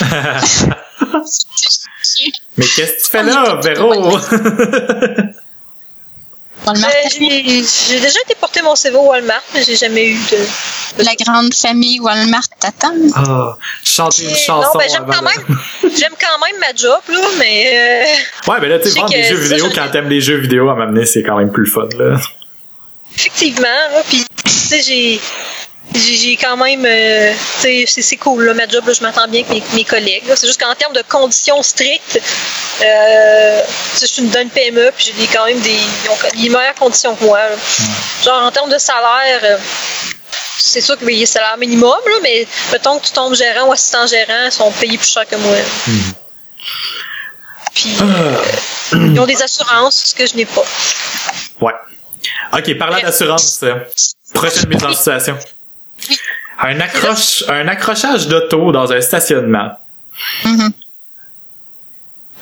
mais qu'est-ce que tu fais là, Véro? <laughs> Walmart, Euh, J'ai déjà été porter mon CV au Walmart, mais j'ai jamais eu de. la grande famille Walmart t'attend. Ah, chanter une non, chanson ben, j'aime quand même, j'aime quand même ma job, là, mais euh, Ouais, ben là, tu sais, vendre des jeux vidéo quand t'aimes les jeux vidéo à m'amener, c'est quand même plus le fun, là. effectivement, là, puis tu sais, j'ai. J'ai quand même, euh, c'est- cool, là, ma job, là, je m'entends bien avec mes, mes collègues. C'est juste qu'en termes de conditions strictes, euh, je suis une bonne PME, puis j'ai quand même des, ils ont des meilleures conditions que moi. là. Genre, en termes de salaire, euh, c'est sûr qu'il y a salaire minimum, là, mais mettons que tu tombes gérant ou assistant gérant, ils sont payés plus cher que moi. Puis, Ah. ils ont des assurances, ce que je n'ai pas. Ouais. Ok, parlant d'assurance, euh, prochaine mise en situation. Un, accroche, un accrochage d'auto dans un stationnement. Mhm.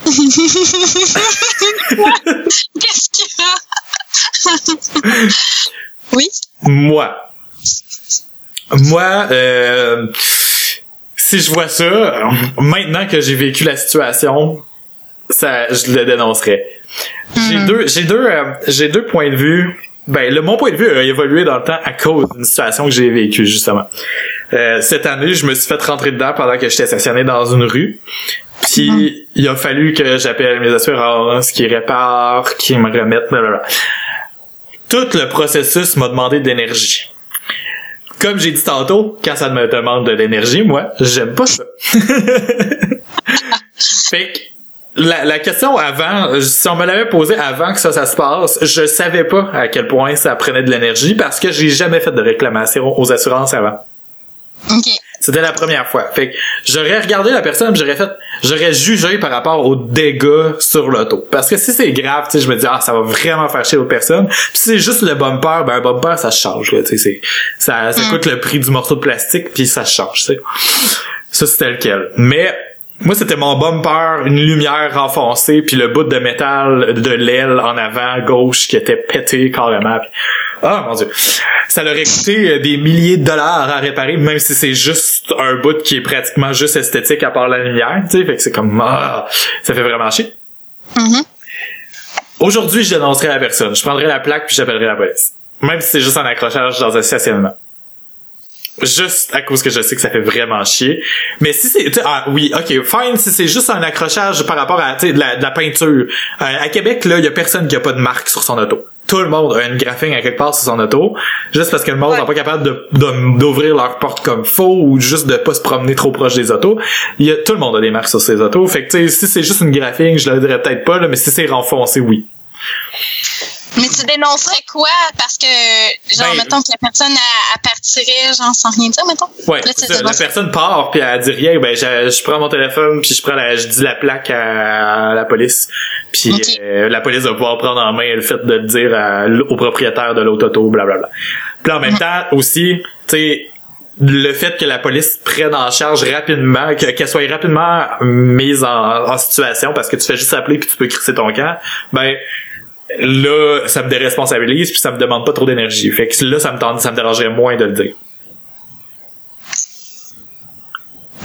<laughs> Qu'est-ce qu'il y a? oui? Moi. Moi, euh, si je vois ça, maintenant que j'ai vécu la situation, ça, je le dénoncerais. J'ai Mhm. deux, j'ai deux, euh, j'ai deux points de vue. Ben, le, mon point de vue a évolué dans le temps à cause d'une situation que j'ai vécue, justement. Euh, cette année, je me suis fait rentrer dedans pendant que j'étais stationné dans une rue. Puis, il a fallu que j'appelle mes assurances, qui réparent, qui me remettent, blablabla. Tout le processus m'a demandé de l'énergie. Comme j'ai dit tantôt, quand ça me demande de l'énergie, moi, j'aime pas ça. <laughs> fait que, la, la question avant, si on me l'avait posée avant que ça, ça se passe, je savais pas à quel point ça prenait de l'énergie parce que j'ai jamais fait de réclamation aux assurances avant. OK. C'était la première fois. Fait que j'aurais regardé la personne, j'aurais fait, j'aurais jugé par rapport aux dégâts sur l'auto. Parce que si c'est grave, tu sais, je me dis ah ça va vraiment faire chier l'autre personne. Puis si c'est juste le bumper, ben un bumper ça se change. là, Tu sais, c'est ça, ça Mm. coûte le prix du morceau de plastique puis ça se change. Tu sais. Ça c'était lequel. Mais moi c'était mon bumper, une lumière renfoncée puis le bout de métal de l'aile en avant gauche qui était pété carrément. Ah mon dieu. Ça leur coûté euh, des milliers de dollars à réparer, même si c'est juste un bout qui est pratiquement juste esthétique à part la lumière, tu sais. Fait que c'est comme, ah, ça fait vraiment chier. Mhm. Aujourd'hui, je dénoncerai la personne. Je prendrai la plaque puis j'appellerai la police. Même si c'est juste un accrochage dans un stationnement. Juste à cause que je sais que ça fait vraiment chier. Mais si c'est, ah oui, ok, fine, si c'est juste un accrochage par rapport à, tu sais, de la, de la peinture. Euh, à Québec, là, il y a personne qui a pas de marque sur son auto. Tout le monde a une graphing à quelque part sur son auto, juste parce que le monde n'est Ouais. pas capable de, de- d'ouvrir leur porte comme faux ou juste de pas se promener trop proche des autos. Il y a, tout le monde a des marques sur ses autos. Fait que, tu sais, si c'est juste une graphing, je le dirais peut-être pas, là, mais si c'est renfoncé, oui. Mais tu dénoncerais quoi? Parce que, genre, Ben, mettons que la personne, elle, partirait, genre, sans rien dire, mettons? Ouais, Là, ça. La personne part puis elle dit rien, ben je, je prends mon téléphone puis je prends la, je dis la plaque à, la police. Puis euh, la police va pouvoir prendre en main le fait de le dire à au propriétaire de l'autre auto, blablabla. Puis en même temps aussi, tu sais le fait que la police prenne en charge rapidement, que- qu'elle soit rapidement mise en, en situation parce que tu fais juste appeler puis tu peux crisser ton camp, ben là ça me déresponsabilise puis ça me demande pas trop d'énergie. Fait que là ça me tente, ça me dérangerait moins de le dire.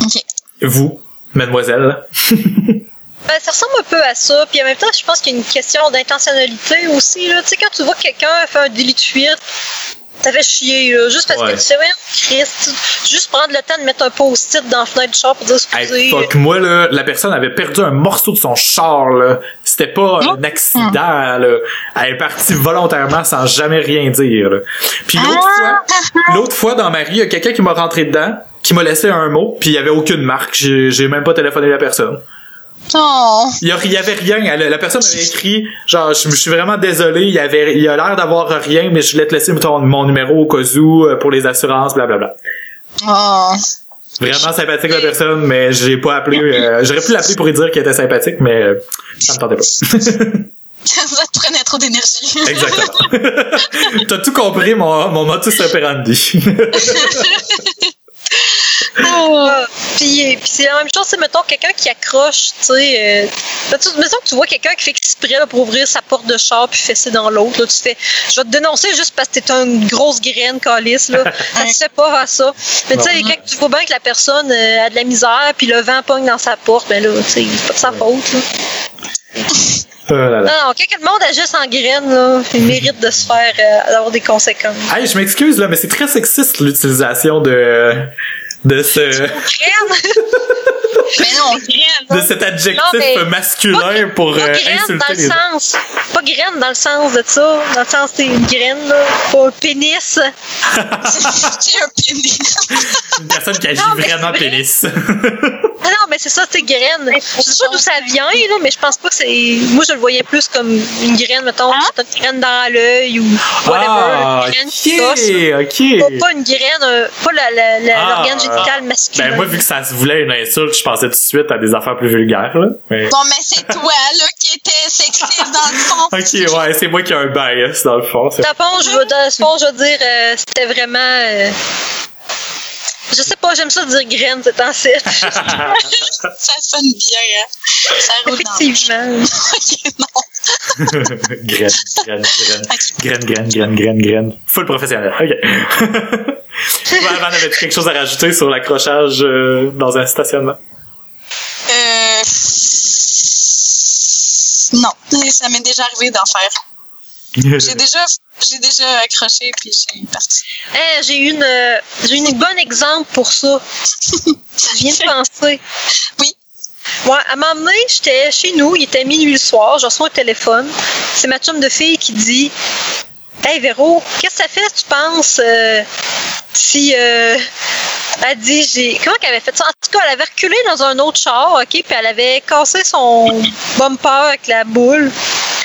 OK. Vous, mademoiselle. <laughs> Ben, ça ressemble un peu à ça. Puis en même temps, je pense qu'il y a une question d'intentionnalité aussi. Là. Tu sais, quand tu vois que quelqu'un fait un délit de fuite, ça fait chier. Là, juste parce Ouais. que tu sais, voyons, Christ, juste prendre le temps de mettre un post-it dans la fenêtre du char pour dire excusez. Hey, fuck, moi, là, la personne avait perdu un morceau de son char, là. C'était pas un accident, là. Elle est partie volontairement sans jamais rien dire, là. Puis l'autre Ah! fois, l'autre fois, dans ma rue, il y a quelqu'un qui m'a rentré dedans, qui m'a laissé un mot, puis il y avait aucune marque. J'ai, j'ai même pas téléphoné la personne. Oh. Il y, a- il y avait rien. La personne avait écrit, genre, je, je suis vraiment désolé, il y avait, il a l'air d'avoir rien, mais je voulais te laisser ton, mon numéro au cas où, euh, pour les assurances, blablabla. Oh. Vraiment sympathique la personne, mais j'ai pas appelé. euh, J'aurais pu l'appeler pour lui dire qu'elle était sympathique, mais euh, ça me tentait pas. ça te prenait trop d'énergie. Exactement. <laughs> T'as tout compris mon, mon modus operandi. <laughs> Oh. Ah, puis, puis c'est la même chose, c'est mettons quelqu'un qui accroche, tu sais. Euh, mettons que tu vois quelqu'un qui fait exprès là, pour ouvrir sa porte de char puis fesser dans l'autre, là, tu fais Je vais te dénoncer juste parce que t'es une grosse graine calice, là. <laughs> ça se fait pas à ça. Mais tu sais, quand tu vois bien que la personne euh, a de la misère puis le vent pogne dans sa porte, ben là, tu sais, c'est pas de sa faute, là. Oh là là. Non, non, quand le monde agisse en graine, là, il mérite de se faire, euh, d'avoir des conséquences. Hey, je m'excuse là, mais c'est très sexiste l'utilisation de de ce? <laughs> Mais non, graine. de cet adjectif Non, masculin pour Pas euh, graine dans insulter le les sens. Pas graine dans le sens de ça. Dans le sens, <laughs> <laughs> c'est une graine, là. Pas un pénis. C'est un pénis. une personne qui agit Non, vraiment vrai. pénis. Ah mais c'est ça, c'est graine. Je sais pas d'où ça vient, là, mais je pense pas que c'est. Moi, je le voyais plus comme une graine, mettons, Hein? une graine dans l'œil ou whatever. ah, une graine qui gosse. ok, ok. Pas, pas une graine, euh, pas la- la- la- Ah. l'organe génital masculin. Ben moi vu que ça se voulait une insulte, je pensais tout de suite à des affaires plus vulgaires là. Mais... Bon, mais c'est toi, là, qui était sexiste dans le fond. <laughs> Ok, ouais, c'est moi qui ai un bias dans le fond. Dans le fond, je veux, dans le fond, je veux dire, euh, c'était vraiment. euh, je sais pas, j'aime ça dire graine, c'est en site. <laughs> Ça sonne bien, hein. Ça roule Effectivement. <laughs> Ok, non. <laughs> graine, graine, graine, graine, graine, graine, graine, graine. Full professionnel. Ok. Avant, avais-tu quelque chose à rajouter sur l'accrochage euh, dans un stationnement? Euh... Non, ça m'est déjà arrivé d'en faire. J'ai déjà, j'ai déjà accroché puis j'ai parti. J'ai une, euh, j'ai une bonne exemple pour ça. Je viens de <laughs> penser. Oui. Ouais, à un moment donné, j'étais chez nous, il était minuit le soir, je reçois un téléphone. C'est ma chum de fille qui dit Hey Véro, qu'est-ce que ça fait, tu penses, euh, si. Euh, elle dit, j'ai. Comment qu'elle avait fait ça? En tout cas, elle avait reculé dans un autre char, OK, puis elle avait cassé son bumper avec la boule.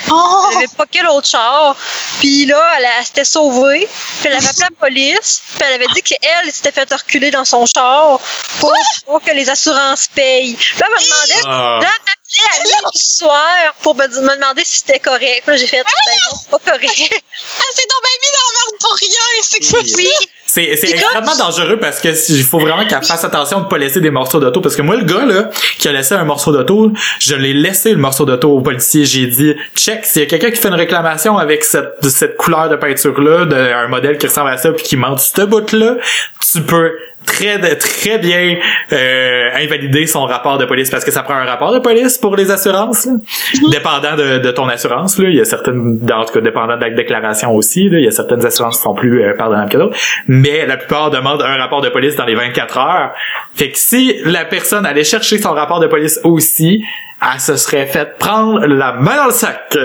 Oh! Elle avait pas quel autre char. Puis là, elle, elle s'était sauvée. Puis elle avait appelé la police. Puis elle avait dit qu'elle s'était fait reculer dans son char pour, pour que les assurances payent. Puis là, elle me demandait, Ah. m'appelait à soir pour me, me demander si c'était correct. Là, j'ai fait, ben non, c'est pas correct. <laughs> Ah, c'est donc bien mis dans la merde pour rien, c'est que Oui. Oui. C'est, là, extrêmement dangereux parce que il faut vraiment qu'elle fasse attention de pas laisser des morceaux d'auto. Parce que moi, le gars, là, qui a laissé un morceau d'auto, je l'ai laissé le morceau d'auto au policier. J'ai dit, check, s'il y a quelqu'un qui fait une réclamation avec cette, de cette couleur de peinture-là, d'un modèle qui ressemble à ça, puis qui monte ce bout-là, tu peux très très bien euh, invalider son rapport de police parce que ça prend un rapport de police pour les assurances là. dépendant de, de ton assurance là il y a certaines en tout cas dépendant de la déclaration aussi là, il y a certaines assurances qui sont plus euh, pardonnables que d'autres. Mais la plupart demandent un rapport de police dans les 24 heures. Fait que si la personne allait chercher son rapport de police aussi elle se serait fait prendre la main dans le sac.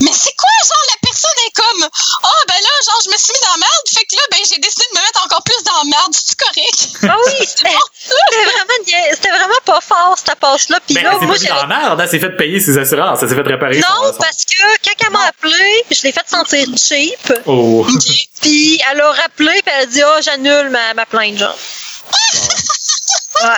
Mais c'est quoi, genre, la personne est comme, ah, ben là, genre, je me suis mis dans la merde, fait que là, ben, j'ai décidé de me mettre encore plus dans la merde, c'est correct? Ah oui, <laughs> c'était c'était vraiment, vraiment pas fort, cette passe-là. Puis mais là, elle s'est moi, pas mise j'avais- dans la merde elle s'est fait payer ses assurances elle s'est fait réparer Non, parce que quand elle m'a appelé, je l'ai fait sentir cheap. oh. Puis elle a rappelé, puis elle a dit, ah, j'annule ma, ma plainte, genre. Ouais.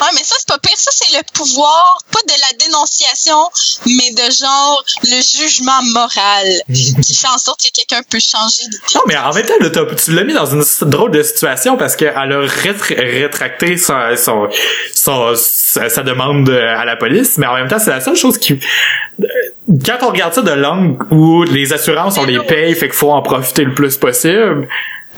Ouais, mais ça, c'est pas pire. Ça, c'est le pouvoir, pas de la dénonciation, mais de genre le jugement moral qui fait en sorte que quelqu'un peut changer. Non, mais en même temps, là, tu l'as mis dans une drôle de situation parce qu'elle a rétr- rétracté son, son, son- sa, sa demande à la police, mais en même temps, c'est la seule chose qui... Quand on regarde ça de l'angle où les assurances, on les paye, fait qu'il faut en profiter le plus possible,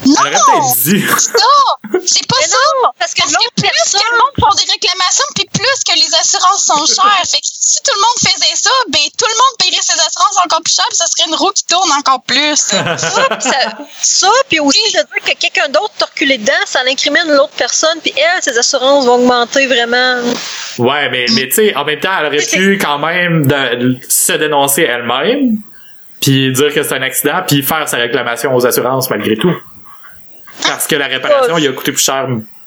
Non! elle. Non! C'est pas ça! non, parce que Parce que l'autre plus personne, que le monde font des réclamations, puis plus que les assurances sont <laughs> chères. Fait que si tout le monde faisait ça, ben tout le monde paierait ses assurances encore plus cher, puis ça serait une roue qui tourne encore plus. ça, puis ça, ça, puis aussi de dire que quelqu'un d'autre t'a reculé dedans, ça incrimine l'autre personne, puis elle, ses assurances vont augmenter vraiment. Ouais, mais, mais tu sais, en même temps, elle aurait pu quand même de- se dénoncer elle-même, puis dire que c'est un accident, puis faire sa réclamation aux assurances malgré tout. Parce que la réparation, il a coûté plus cher,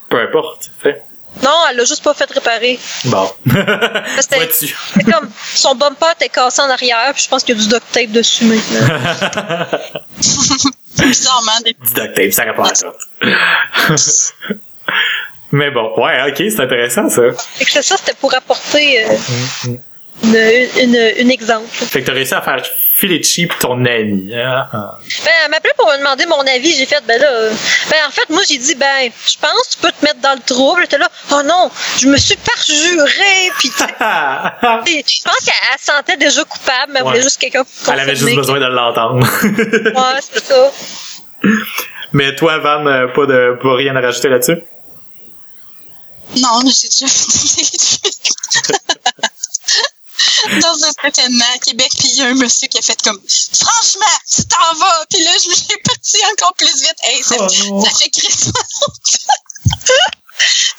peu importe. tu sais. Non, elle l'a juste pas fait réparer. Bon. c'était- <laughs> comme son bumper était cassé en arrière, puis je pense qu'il y a du duct tape dessus maintenant. <laughs> Bizarrement, des Du duct tape, ça à tout. <laughs> Mais bon, ouais, ok, c'est intéressant ça. Fait que c'est ça, c'était pour apporter euh, Mm, une, une, une exemple. Fait que t'as réussi à faire filer cheap ton ami. hein? Ben, elle m'appelait pour me demander mon avis. J'ai fait, ben là, ben en fait, moi, j'ai dit, ben, je pense que tu peux te mettre dans le trouble. Elle était là, oh non, je me suis parjurée. Puis, <laughs> je pense qu'elle elle se sentait déjà coupable, mais elle Ouais. voulait juste quelqu'un pour Elle avait juste besoin de l'entendre. <laughs> Ouais, c'est ça. Mais toi, Van, euh, pas de pas rien à rajouter là-dessus? Non, j'ai déjà <laughs> fait Dans un stationnement à Québec, puis il y a un monsieur qui a fait comme Franchement, tu t'en vas! Puis là, je me suis parti encore plus vite. Hey, ça, Oh ça fait Christmas. <laughs>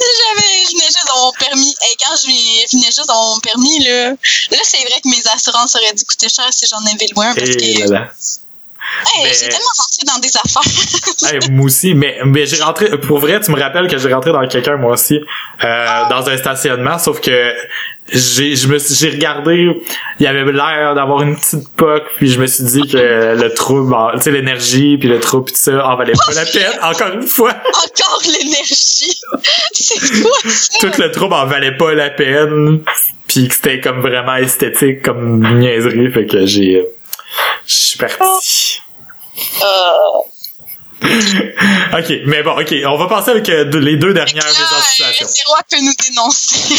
J'avais, je venais juste dans mon permis. Hey, quand je venais juste dans mon permis, là, là, c'est vrai que mes assurances auraient dû coûter cher si j'en avais loin parce Et que, là là. Hey, Mais- j'ai tellement rentré dans des affaires. <laughs> Hey, moi aussi, mais, mais j'ai rentré, pour vrai, tu me rappelles que j'ai rentré dans quelqu'un, moi aussi, euh, dans un stationnement, sauf que j'ai, je me j'ai regardé, il y avait l'air d'avoir une petite poque, puis je me suis dit que <laughs> le trouble, en- tu sais, l'énergie, puis le trouble, pis tout ça, en valait pas la peine, encore une fois. <laughs> Encore l'énergie. c'est quoi ça? Tout le trouble en valait pas la peine, puis que c'était comme vraiment esthétique, comme niaiserie, fait que j'ai, suis parti. Euh, Ok, mais bon, ok, on va passer avec euh, les deux dernières là, mises en situation. le roi peut nous dénoncer.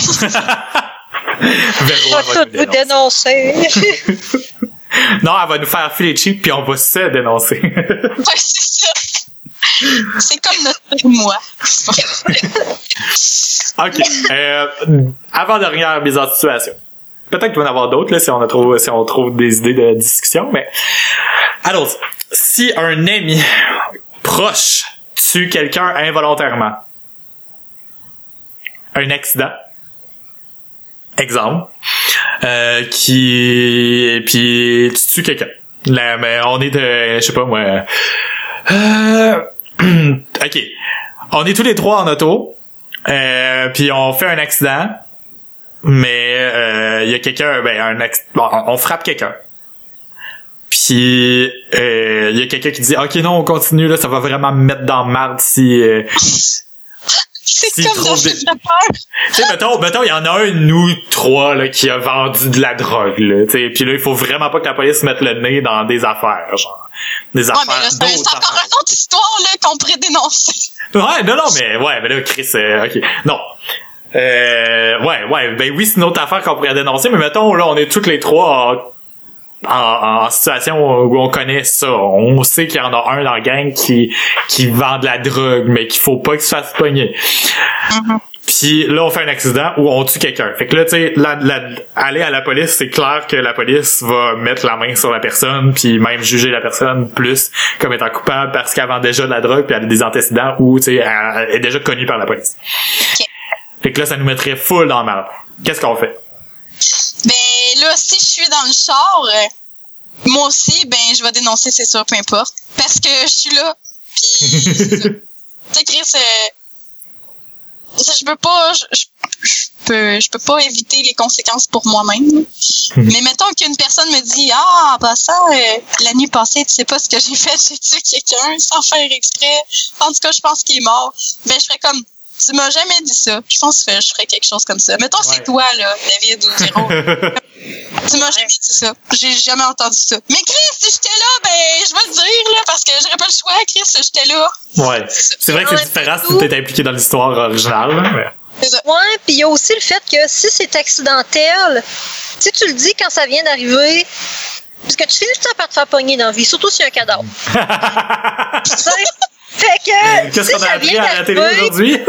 <laughs> Véro, On va tout nous dénoncer. <laughs> Non, elle va nous faire filer cheap puis on va se dénoncer. ouais, c'est ça. C'est comme notre moi. <laughs> ok. Euh, avant dernière mise en situation. Peut-être qu'il va y en avoir d'autres, là, si on a trouvé, si on trouve des idées de discussion, mais, alors, si un ami proche tue quelqu'un involontairement, un accident, exemple, euh, qui, puis tu tues quelqu'un. Là, mais on est je sais pas moi, euh, <clears throat> ok, on est tous les trois en auto, euh, puis on fait un accident, mais il y a quelqu'un, ben un bon, on frappe quelqu'un. Puis il y a quelqu'un qui dit ok non on continue là ça va vraiment me mettre dans marde si C'est comme dans des... de peur. Tu sais, mettons, mettons, il y en a un, nous trois, là, qui a vendu de la drogue, là, tu sais. Puis là, il faut vraiment pas que la police mette le nez dans des affaires, genre. Des affaires. Ouais, mais là, c'est encore une autre histoire, là, qu'on pourrait dénoncer. Ouais, non, non, mais, ouais, mais là, Chris, euh, ok. Non. Euh, ouais, ouais, ben oui, c'est une autre affaire qu'on pourrait dénoncer, mais mettons, là, on est toutes les trois en, situation où on connaît ça. On sait qu'il y en a un dans la gang qui, qui vend de la drogue, mais qu'il faut pas qu'il se fasse pogner. Mm-hmm. Puis là, on fait un accident où on tue quelqu'un. Fait que là, tu sais, aller à la police, c'est clair que la police va mettre la main sur la personne, puis même juger la personne plus comme étant coupable parce qu'elle vend déjà de la drogue, puis elle a des antécédents ou, tu sais, elle est déjà connue par la police. Fait que là, ça nous mettrait full dans la merde. Qu'est-ce qu'on fait? Ben là, si je suis dans le char, euh, moi aussi, ben je vais dénoncer, c'est sûr, peu importe. Parce que je suis là. Puis, <laughs> tu sais, Chris, euh, je peux pas, je, je, peux, je peux pas éviter les conséquences pour moi-même. Mhm. Mais mettons qu'une personne me dit, ah, bah ça, euh, la nuit passée, tu sais pas ce que j'ai fait, <laughs> j'ai tué quelqu'un sans faire exprès. En tout cas, je pense qu'il est mort. Ben, je ferais comme, tu m'as jamais dit ça. Je pense que je ferais quelque chose comme ça. Mettons, c'est toi, là, David ou <laughs> tu m'as jamais dit ça. J'ai jamais entendu ça. Mais Chris, si j'étais là, ben, je vais le dire, là, parce que j'aurais pas le choix, Chris, j'étais là. Ouais. C'est vrai que c'est différent si tu étais impliqué dans l'histoire originale, là. Ouais, puis il y a aussi le fait que si c'est accidentel, si tu le dis quand ça vient d'arriver, parce que tu finis tout le temps par te faire pogner dans la vie, surtout si y a un cadavre. <laughs> Fait que. Qu'est-ce qu'on a appris à la télé aujourd'hui? <laughs>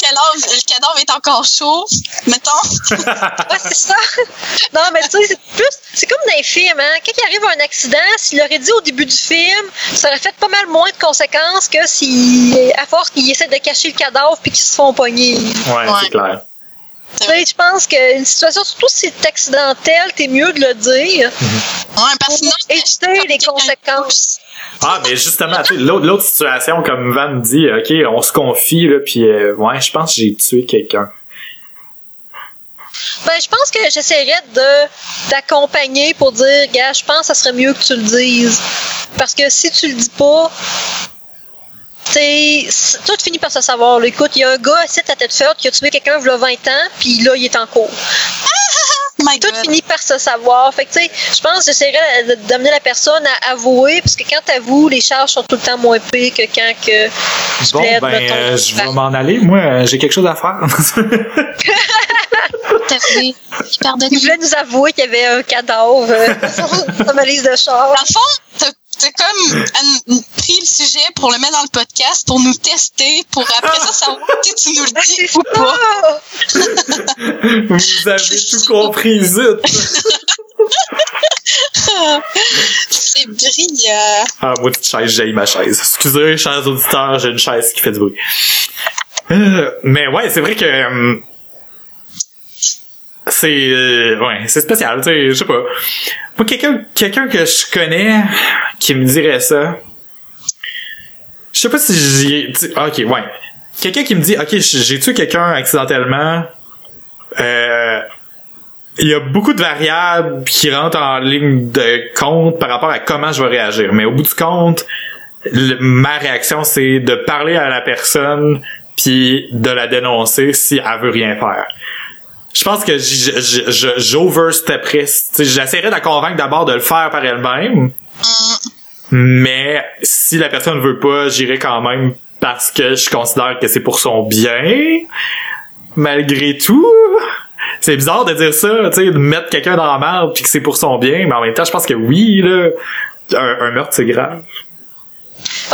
le cadavre est encore chaud, mettons? <laughs> ouais, c'est ça. Non, mais tu sais, c'est plus. C'est comme dans les films, hein. Quand il arrive un accident, s'il l'aurait dit au début du film, ça aurait fait pas mal moins de conséquences que si, à force qu'ils essaient de cacher le cadavre puis qu'ils se font pogner. Ouais, c'est clair. Tu sais, je pense qu'une situation, surtout si c'est accidentel, t'es mieux de le dire. Ouais, parce que sinon, éviter les conséquences. Ah, mais justement, l'autre situation, comme Van dit, OK, on se confie, là, puis euh, ouais, je pense que j'ai tué quelqu'un. Ben, je pense que j'essaierais de d'accompagner pour dire, gars, je pense que ça serait mieux que tu le dises. Parce que si tu le dis pas, tu tout finit par se savoir. Écoute, il y a un gars assis à tête forte qui a tué quelqu'un il y a 20 ans, puis là, il est en cours. <laughs> tout finit par se savoir. Fait que, tu sais, je pense que j'essaierais d'amener la personne à avouer, parce que quand tu avoues, les charges sont tout le temps moins pires que quand que je bon, ben, euh, je vais m'en aller. Moi, euh, j'ai quelque chose à faire. <laughs> Il voulait nous avouer qu'il y avait un cadavre euh, <laughs> sur sa valise de charge. Dans le fond, t'as comme pris le sujet pour le mettre dans le podcast, pour nous tester, pour après ça savoir <laughs> si tu nous le dis ou pas. Vous avez tout compris, zut! <laughs> C'est brillant. Ah, moi, petite chaise, j'ai ma chaise. Excusez, chers auditeurs, j'ai une chaise qui fait du bruit. Euh, mais ouais, c'est vrai que euh, c'est euh, ouais, c'est spécial, tu sais, je sais pas. Moi quelqu'un quelqu'un que je connais qui me dirait ça. Je sais pas si j'ai OK, ouais. Quelqu'un qui me dit OK, j'ai tué quelqu'un accidentellement euh il y a beaucoup de variables qui rentrent en ligne de compte par rapport à comment je vais réagir. Mais au bout du compte, ma réaction, c'est de parler à la personne puis de la dénoncer si elle veut rien faire je pense que j'overstepperais. J'essaierais de la convaincre d'abord de le faire par elle-même. Mais si la personne veut pas, j'irai quand même parce que je considère que c'est pour son bien. Malgré tout. C'est bizarre de dire ça, tu sais, de mettre quelqu'un dans la merde puis que c'est pour son bien, mais en même temps, je pense que oui, là, un meurtre, c'est grave.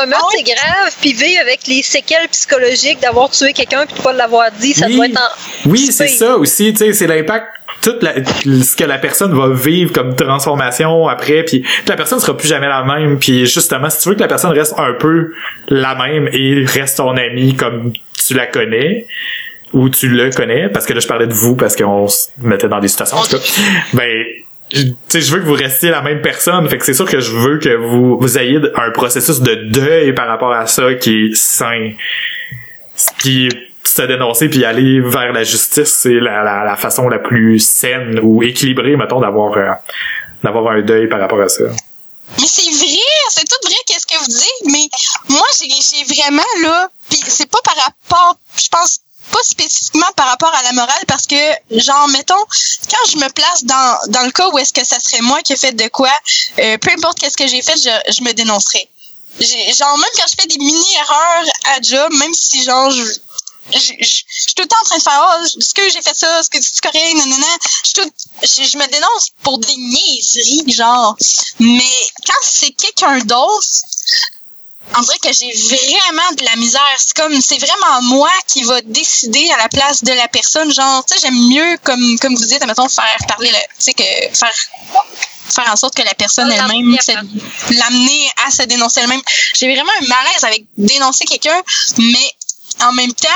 Un meurtre, ah c'est grave, puis vivre avec les séquelles psychologiques d'avoir tué quelqu'un puis de pas l'avoir dit, ça doit être en... Oui, c'est ça aussi, tu sais, c'est l'impact tout la- ce que la personne va vivre comme transformation après puis la personne sera plus jamais la même puis justement si tu veux que la personne reste un peu la même et reste ton ami comme tu la connais ou tu le connais parce que là je parlais de vous parce qu'on se mettait dans des situations en tout cas ben sais je veux que vous restiez la même personne. Fait que c'est sûr que je veux que vous vous ayez un processus de deuil par rapport à ça qui est sain. Puis se dénoncer puis aller vers la justice c'est la, la, la façon la plus saine ou équilibrée mettons d'avoir euh, d'avoir un deuil par rapport à ça. Mais c'est vrai, c'est tout vrai qu'est-ce que vous dites, mais moi j'ai j'ai vraiment là, puis c'est pas par rapport, je pense pas spécifiquement par rapport à la morale parce que genre mettons quand je me place dans dans le cas où est-ce que ça serait moi qui ai fait de quoi, euh, peu importe qu'est-ce que j'ai fait, je, je me dénoncerais. Genre même quand je fais des mini erreurs à job, même si genre je je, je, je suis tout le temps en train de faire oh, est-ce que j'ai fait ça est-ce que c'est correct nanana je, suis tout- je, je me dénonce pour des niaiseries genre mais quand c'est quelqu'un d'autre on dirait que j'ai vraiment de la misère. C'est comme c'est vraiment moi qui va décider à la place de la personne. Genre tu sais j'aime mieux comme comme vous dites admettons faire parler le- tu sais que faire faire en sorte que la personne elle-même l'amener à se dénoncer elle-même. J'ai vraiment un malaise avec dénoncer quelqu'un mais en même temps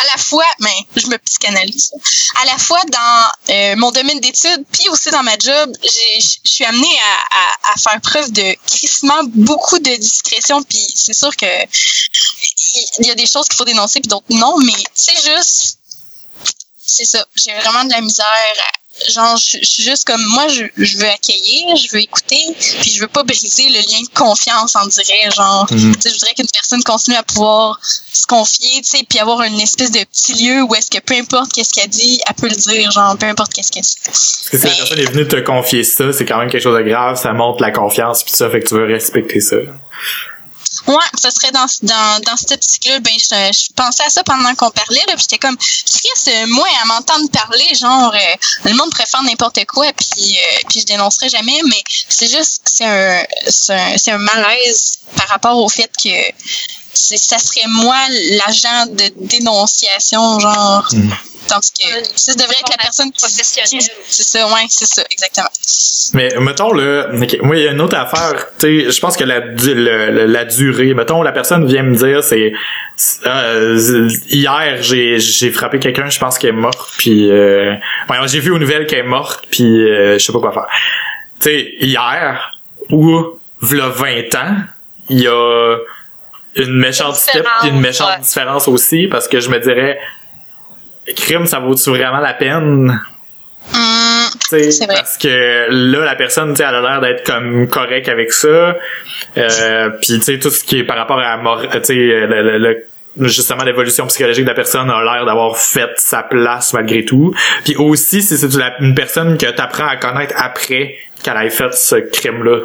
à la fois, mais je me psychanalyse, à la fois dans euh, mon domaine d'études, puis aussi dans ma job, je suis amenée à, à, à faire preuve de crissement beaucoup de discrétion, puis c'est sûr que il y a des choses qu'il faut dénoncer, puis d'autres non, mais c'est juste, c'est ça, j'ai vraiment de la misère. Genre, je, je suis juste comme moi, je, je veux accueillir, je veux écouter, puis je veux pas briser le lien de confiance, on dirait. Genre, tu sais, je voudrais qu'une personne continue à pouvoir se confier, tu sais, puis avoir une espèce de petit lieu où est-ce que peu importe qu'est-ce qu'elle dit, elle peut le dire, genre, peu importe qu'est-ce qu'elle dit. parce que si la Mais- personne est venue te confier ça c'est quand même quelque chose de grave ça montre la confiance puis ça fait que tu veux respecter ça Ouais, ça serait dans, dans, dans cette optique-là, ben, je, je pensais à ça pendant qu'on parlait, là, puis j'étais comme, Chris, moi, à m'entendre parler, genre, euh, le monde préfère n'importe quoi, puis, euh, puis je dénoncerai jamais, mais c'est juste, c'est un, c'est un, un malaise par rapport au fait que ça serait moi l'agent de dénonciation, genre, Mhm. Tandis que ça devrait être la personne qui... Professionnelle. C'est ça, ouais, c'est ça, exactement. Mais mettons le, ok, moi il y a une autre affaire, tu sais, je pense que la, du- le- le- la durée, mettons la personne vient me dire c'est euh, hier j'ai j'ai frappé quelqu'un, je pense qu'elle est morte, puis euh, ouais, j'ai vu aux nouvelles qu'elle est morte, puis euh, je sais pas quoi faire. Tu sais hier ou v'là 20 ans, il y a une méchante step puis une méchante ouais. différence aussi parce que je me dirais crime ça vaut-tu vraiment la peine? Tu vrai. parce que là la personne tu sais elle a l'air d'être comme correct avec ça. Euh, puis tu sais tout ce qui est par rapport à tu sais le, le- le- justement l'évolution psychologique de la personne a l'air d'avoir fait sa place malgré tout. Puis aussi si c'est une personne que t'apprends à connaître après qu'elle ait fait ce crime là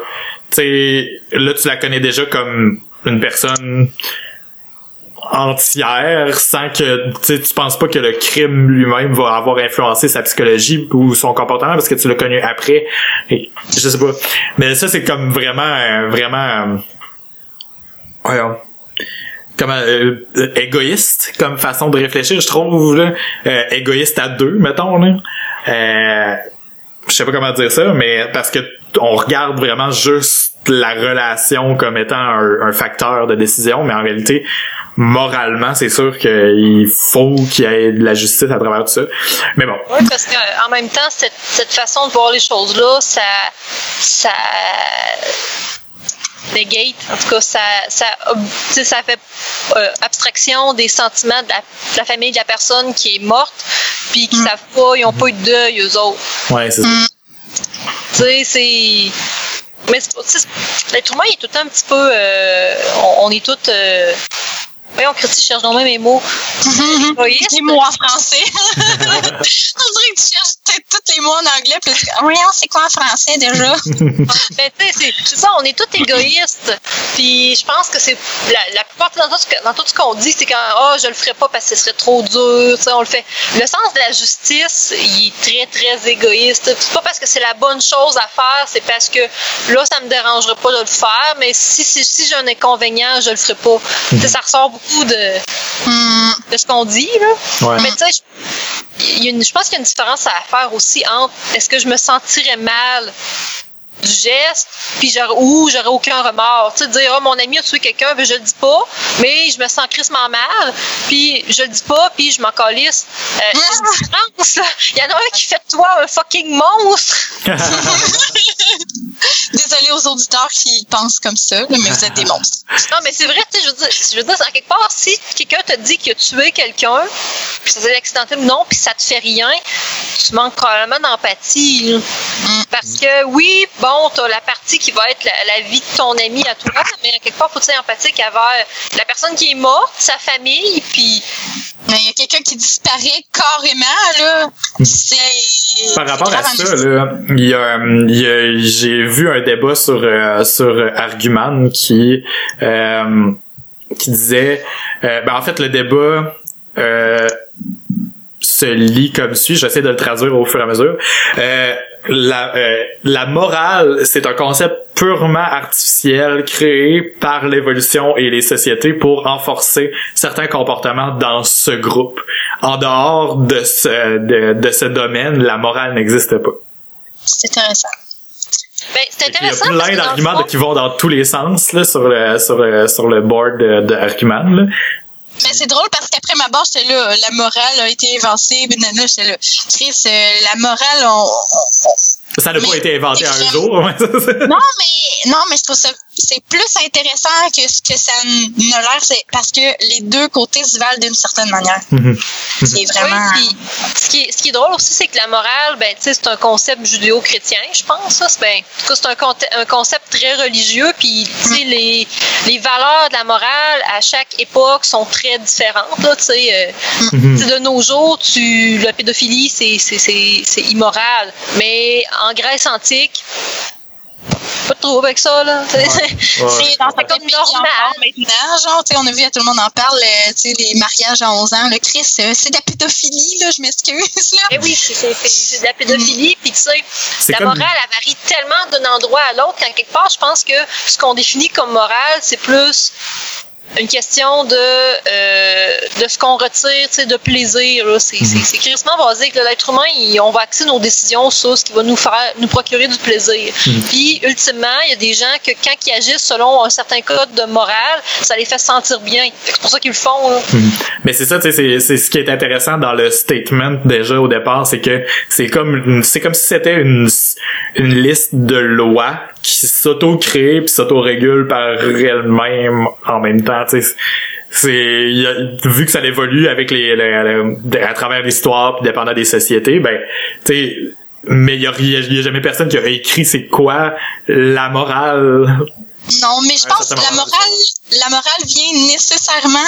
tu sais là tu la connais déjà comme une personne entière sans que tu penses pas que le crime lui-même va avoir influencé sa psychologie ou son comportement parce que tu l'as connu après. Je sais pas. Mais ça c'est comme vraiment euh, vraiment euh, voyons, comme euh, euh, égoïste comme façon de réfléchir je trouve là. Égoïste à deux mettons là. Euh, je sais pas comment dire ça, mais parce que on regarde vraiment juste la relation comme étant un, un facteur de décision, mais en réalité, moralement, c'est sûr qu'il faut qu'il y ait de la justice à travers tout ça. Mais bon, Oui, parce qu'en même temps, cette, cette façon de voir les choses-là, ça, ça négate, en tout cas, ça, ça, ob- tu sais, ça fait euh, abstraction des sentiments de la, de la famille de la personne qui est morte, puis qui savent pas, ils ont pas eu de deuil, eux autres. ouais, c'est ça. Tu sais, c'est. Mais l'être humain il est tout un petit peu. euh, on, on est tous. Euh, voyons, Christy, je cherche même mes mots. Égoïste. Les mots en français. <laughs> On dirait que tu cherches tous les mots en anglais. Puis, voyons, c'est quoi en français déjà? <laughs> Ben, tu sais, c'est- ça, on est tous égoïstes. Puis je pense que c'est la, la plupart dans tout, dans tout ce qu'on dit, c'est quand oh, je le ferais pas parce que ce serait trop dur. on le fait. Le sens de la justice, il est très, très égoïste. C'est pas parce que c'est la bonne chose à faire, c'est parce que là, ça me dérangerait pas de le faire, mais si, si, si j'ai un inconvénient, je le ferai pas. Ça ressort beaucoup de, Hum, de ce qu'on dit, là. Ouais. Mais tu sais, je- pense qu'il y a une différence à faire aussi entre est-ce que je me sentirais mal du geste, puis j'aurais, ou j'aurais aucun remords. Tu sais, dire, oh, mon ami a tué quelqu'un, ben, je le dis pas, mais je me sens crissement mal, puis je le dis pas, puis je m'en calisse. Euh, il y a une différence, là. Il y en a un qui fait de toi un fucking monstre. <laughs> <laughs> Aux auditeurs qui pensent comme ça, là, mais vous êtes des monstres. <laughs> Non, mais c'est vrai, tu sais, je veux dire, je veux dire, en quelque part, si quelqu'un te dit qu'il a tué quelqu'un, puis ça s'est accidentel ou non, puis ça te fait rien, tu manques probablement d'empathie. là. Parce que oui, bon, t'as la partie qui va être la, la vie de ton ami à toi, mais en quelque part, faut que tu sois empathique envers la personne qui est morte, sa famille, puis Mais il y a quelqu'un qui disparaît carrément, là. C'est. Par rapport à ça, là, il y a, il y a- j'ai vu un débat sur euh, sur Arguman qui euh, qui disait, euh, ben en fait le débat euh, se lit comme suit. J'essaie de le traduire au fur et à mesure. La, la morale, c'est un concept purement artificiel créé par l'évolution et les sociétés pour renforcer certains comportements dans ce groupe. En dehors de ce, de, de ce domaine, la morale n'existe pas. C'est intéressant. Ben, c'est Il y a intéressant. plein d'arguments qui vont dans tous les sens là, sur, le, sur, le, sur le board de, de Argument. Là. Mais c'est drôle parce qu'après ma barre, j'étais là, la morale a été invencée, mais nana, j'étais là. Chris, euh, la morale, on, on- Ça n'a pas été inventé un jour. <laughs> Non, mais non, mais je trouve ça c'est plus intéressant que ce que ça ne l'air, c'est parce que les deux côtés se valent d'une certaine manière. Mhm. C'est vraiment. Oui, puis ce qui, est, ce qui est drôle aussi, c'est que la morale, ben, tu sais, c'est un concept judéo-chrétien, je pense. Ça. C'est, ben, en tout cas, c'est un, un concept très religieux. Puis, tu sais, les, les valeurs de la morale à chaque époque sont très différentes. Là, tu sais, euh, Mhm. tu sais, de nos jours, tu, la pédophilie, c'est, c'est, c'est, c'est immoral. Mais en Grèce antique, pas de trouble avec ça. Là. Ouais. <laughs> C'est certains comme normal. maintenant, genre, tu sais, on a vu, tout le monde en parle, euh, tu sais, les mariages à 11 ans, le Chris, euh, c'est de la pédophilie, là, je m'excuse, là. Eh oui, c'est, de la pédophilie. Puis, tu sais, la comme- morale, elle varie tellement d'un endroit à l'autre qu'en quelque part, je pense que ce qu'on définit comme morale, c'est plus une question de euh, de ce qu'on retire, tu sais, de plaisir. C'est c'est crissement basique. L'être humain, il- on va axer nos décisions sur ce qui va nous faire nous procurer du plaisir. Puis, ultimement, il y a des gens que quand ils agissent selon un certain code de morale, ça les fait sentir bien. C'est pour ça qu'ils le font. là. Mhm. Mais c'est ça, tu sais, c'est, ce qui est intéressant dans le statement déjà au départ, c'est que c'est comme c'est comme si c'était une une liste de lois qui s'auto-crée puis s'auto-régule par elle-même en même temps, C'est vu que ça évolue avec les, les- les- à travers l'histoire puis dépendant des sociétés, ben tu sais mais il y a, il y a- il y a jamais personne qui a écrit c'est quoi la morale Non, mais je pense que la morale, la morale vient nécessairement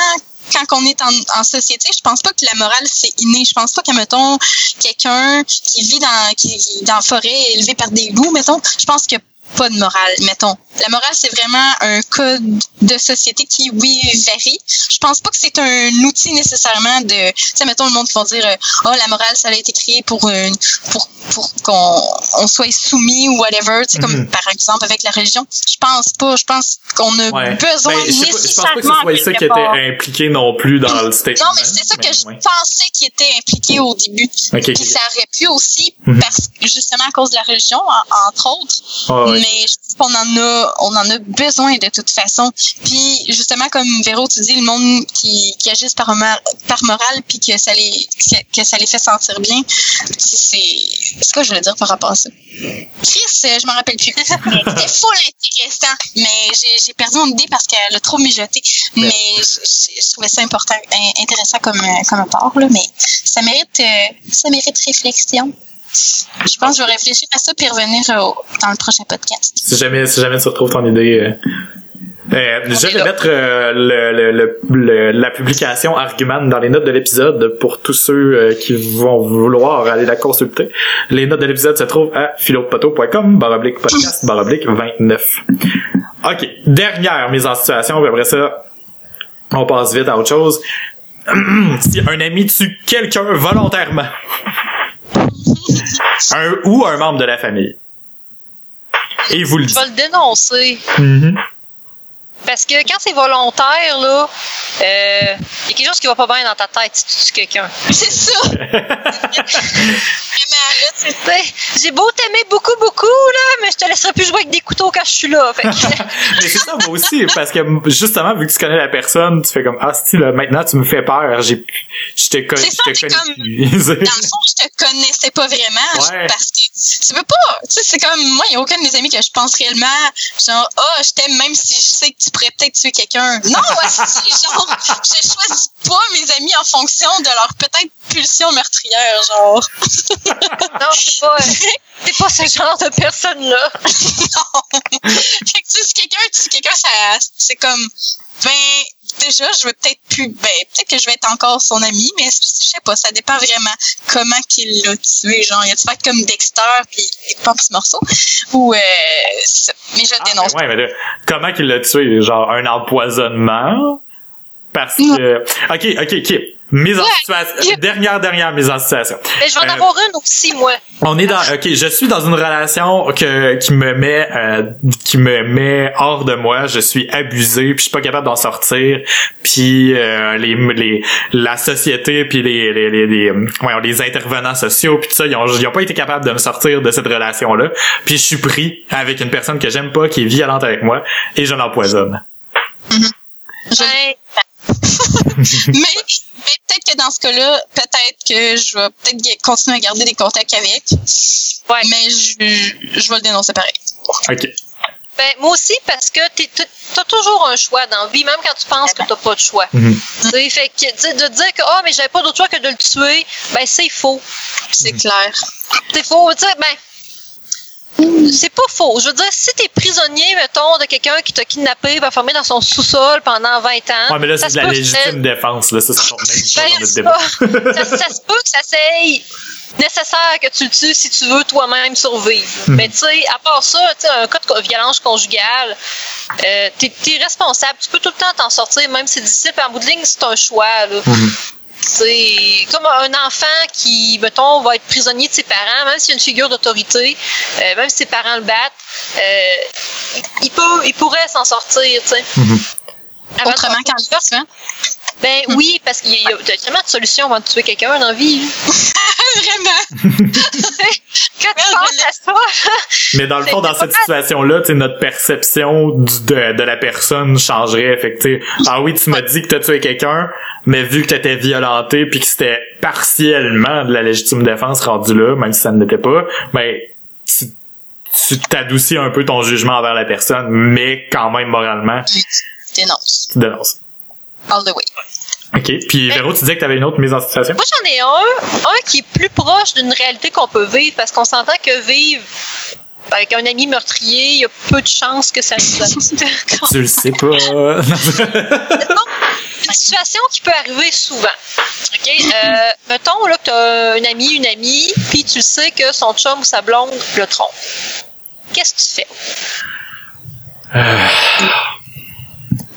quand on est en, en société. Je pense pas que la morale c'est inné. Je pense pas que mettons quelqu'un qui vit dans qui dans la forêt élevé par des loups, mettons. Je pense que pas de morale, mettons. La morale, c'est vraiment un code de société qui, oui, varie. Je pense pas que c'est un outil nécessairement de, tu sais, mettons le monde qui vont dire, euh, oh, la morale, ça a été créé pour une, pour, pour qu'on on soit soumis ou whatever, tu sais, comme Mhm. par exemple avec la religion. Je pense pas. Je pense qu'on a Ouais. besoin Ben, pas- je pense nécessairement pas que ce soit ça qui était impliqué non plus dans le statement. Non, mais c'est ça que mais je ouais. pensais qui était impliqué au début. Ok, ok. Puis ça aurait pu aussi, Mhm. parce justement à cause de la religion, en- entre autres. Ah ouais. Mais je pense qu'on en a, on en a besoin de toute façon. Puis justement, comme Véro, tu dis, le monde qui, qui agisse par, par morale, puis que ça les, que, ça les fait sentir bien, c'est, c'est quoi je voulais dire par rapport à ça? Chris, je m'en rappelle plus. C'était full intéressant, mais j'ai, j'ai perdu mon idée parce qu'elle a trop mijoté. Mais je, je- je trouvais ça important, in- intéressant comme, comme apport, là, mais ça mérite, euh, ça mérite réflexion. Je pense que je vais réfléchir à ça puis revenir euh, au- dans le prochain podcast. Si jamais, si jamais tu retrouves ton idée. Euh, euh, je vais mettre euh, le, le, le- le- la publication Argument dans les notes de l'épisode pour tous ceux euh, qui vont vouloir aller la consulter. Les notes de l'épisode se trouvent à philopoto.com baroblique podcast baroblique 29. Ok, dernière mise en situation, puis après ça, on passe vite à autre chose. <clears throat> si un ami tue quelqu'un volontairement, <laughs> un ou un membre de la famille, et vous le Je dit. vais le dénoncer. Mhm. Parce que quand c'est volontaire, là, euh, il y a quelque chose qui va pas bien dans ta tête si tu tues quelqu'un. <laughs> C'est ça. <laughs> J'ai beau t'aimer beaucoup, beaucoup, là, mais je te laisserai plus jouer avec des couteaux quand je suis là. Fait que- <laughs> Mais c'est ça, moi aussi, parce que justement, vu que tu connais la personne, tu fais comme, ah, si, là, maintenant, tu me fais peur, j'ai, je te connais, C'est ça, je te connais comme-. Dans le fond, je te connaissais pas vraiment. Ouais. Parce que tu peux pas. Tu sais, c'est comme, moi, il y a aucun de mes amis que je pense réellement, genre, ah, je t'aime même si je sais que tu pourrais peut-être tuer quelqu'un. Non, <laughs> aussi, genre, je choisis pas mes amis en fonction de leur peut-être pulsion meurtrière, genre. non, c'est pas, t'es pas ce genre de personne-là. <laughs> non. fait que, tu quelqu'un tue quelqu'un, ça, c'est comme, ben, déjà, je veux peut-être plus, ben, peut-être que je vais être encore son ami, mais je sais pas, ça dépend vraiment comment qu'il l'a tué, genre, il a-tu fait comme Dexter, puis il un petit morceau, ou, euh, mais je Ah, dénonce. ben ouais, mais là, comment qu'il l'a tué? Genre, un empoisonnement? Parce que, ok, ok, ok. Mise en Ouais. situation, dernière, dernière mise en situation. Mais je vais en Euh, avoir une aussi, moi. On est dans, ok, je suis dans une relation que, qui me met, euh, qui me met hors de moi. Je suis abusé, puis je suis pas capable d'en sortir. Puis euh, les, les, la société, puis les, les, les, les, voyons, les intervenants sociaux, puis tout ça, ils ont, ils ont pas été capables de me sortir de cette relation-là. Puis je suis pris avec une personne que j'aime pas, qui est violente avec moi, et je l'empoisonne. Je- Ben, <laughs> mais, mais peut-être que dans ce cas-là, peut-être que je vais peut-être continuer à garder des contacts avec, ouais. mais je, je vais le dénoncer pareil. Ok. Ben, moi aussi, parce que t'es- t'as t'as toujours un choix dans la vie, même quand tu penses que t'as pas de choix. Mhm. Tu sais, fait que, tu de dire que, ah, mais j'avais pas d'autre choix que de le tuer, ben, c'est faux. C'est clair. C'est faux. Tu sais, ben, c'est pas faux. Je veux dire, si t'es prisonnier, mettons, de quelqu'un qui t'a kidnappé, va fermer dans son sous-sol pendant 20 ans. Ouais, mais là, c'est de la légitime défense, là. Ça, dans Ben, notre c'est <laughs> ça, ça se peut que ça soit nécessaire que tu le tues si tu veux toi-même survivre. Hmm. Mais tu sais, à part ça, un cas de violence conjugale, euh, t'es es responsable. Tu peux tout le temps t'en sortir, même si c'est difficile. En bout de ligne, c'est un choix. Là. Mhm. C'est comme un enfant qui, mettons, va être prisonnier de ses parents, même s'il y a une figure d'autorité, euh, même si ses parents le battent, euh, il, peut, il pourrait s'en sortir, tu sais. Mhm. Avant de Autrement qu'en ça. tuant. Ben oui, parce qu'il y a, tellement de solutions avant de tuer quelqu'un dans la vie. Vraiment? <laughs> Quand tu penses à ça, Mais dans le fond, dans cette situation-là, tu sais, notre perception du- de, de la personne changerait. Fait que, tu sais, ah oui, tu m'as dit que t'as tué quelqu'un, mais vu que t'étais violenté puis que c'était partiellement de la légitime défense rendu là, même si ça ne l'était pas, ben, tu, tu t'adoucis un peu ton jugement envers la personne, mais quand même, moralement, Je dénonce. tu dénonces. All the way. OK. Puis, Véro, tu disais que t'avais une autre mise en situation? moi j'en ai un, un qui est plus proche d'une réalité qu'on peut vivre, parce qu'on s'entend que vivre avec un ami meurtrier, il y a peu de chances que ça nous <laughs> arrive. Tu le sais pas. <laughs> une situation qui peut arriver souvent. OK? Euh, mettons là, que tu as un ami, une amie, puis tu sais que son chum ou sa blonde le trompe. Qu'est-ce que tu fais?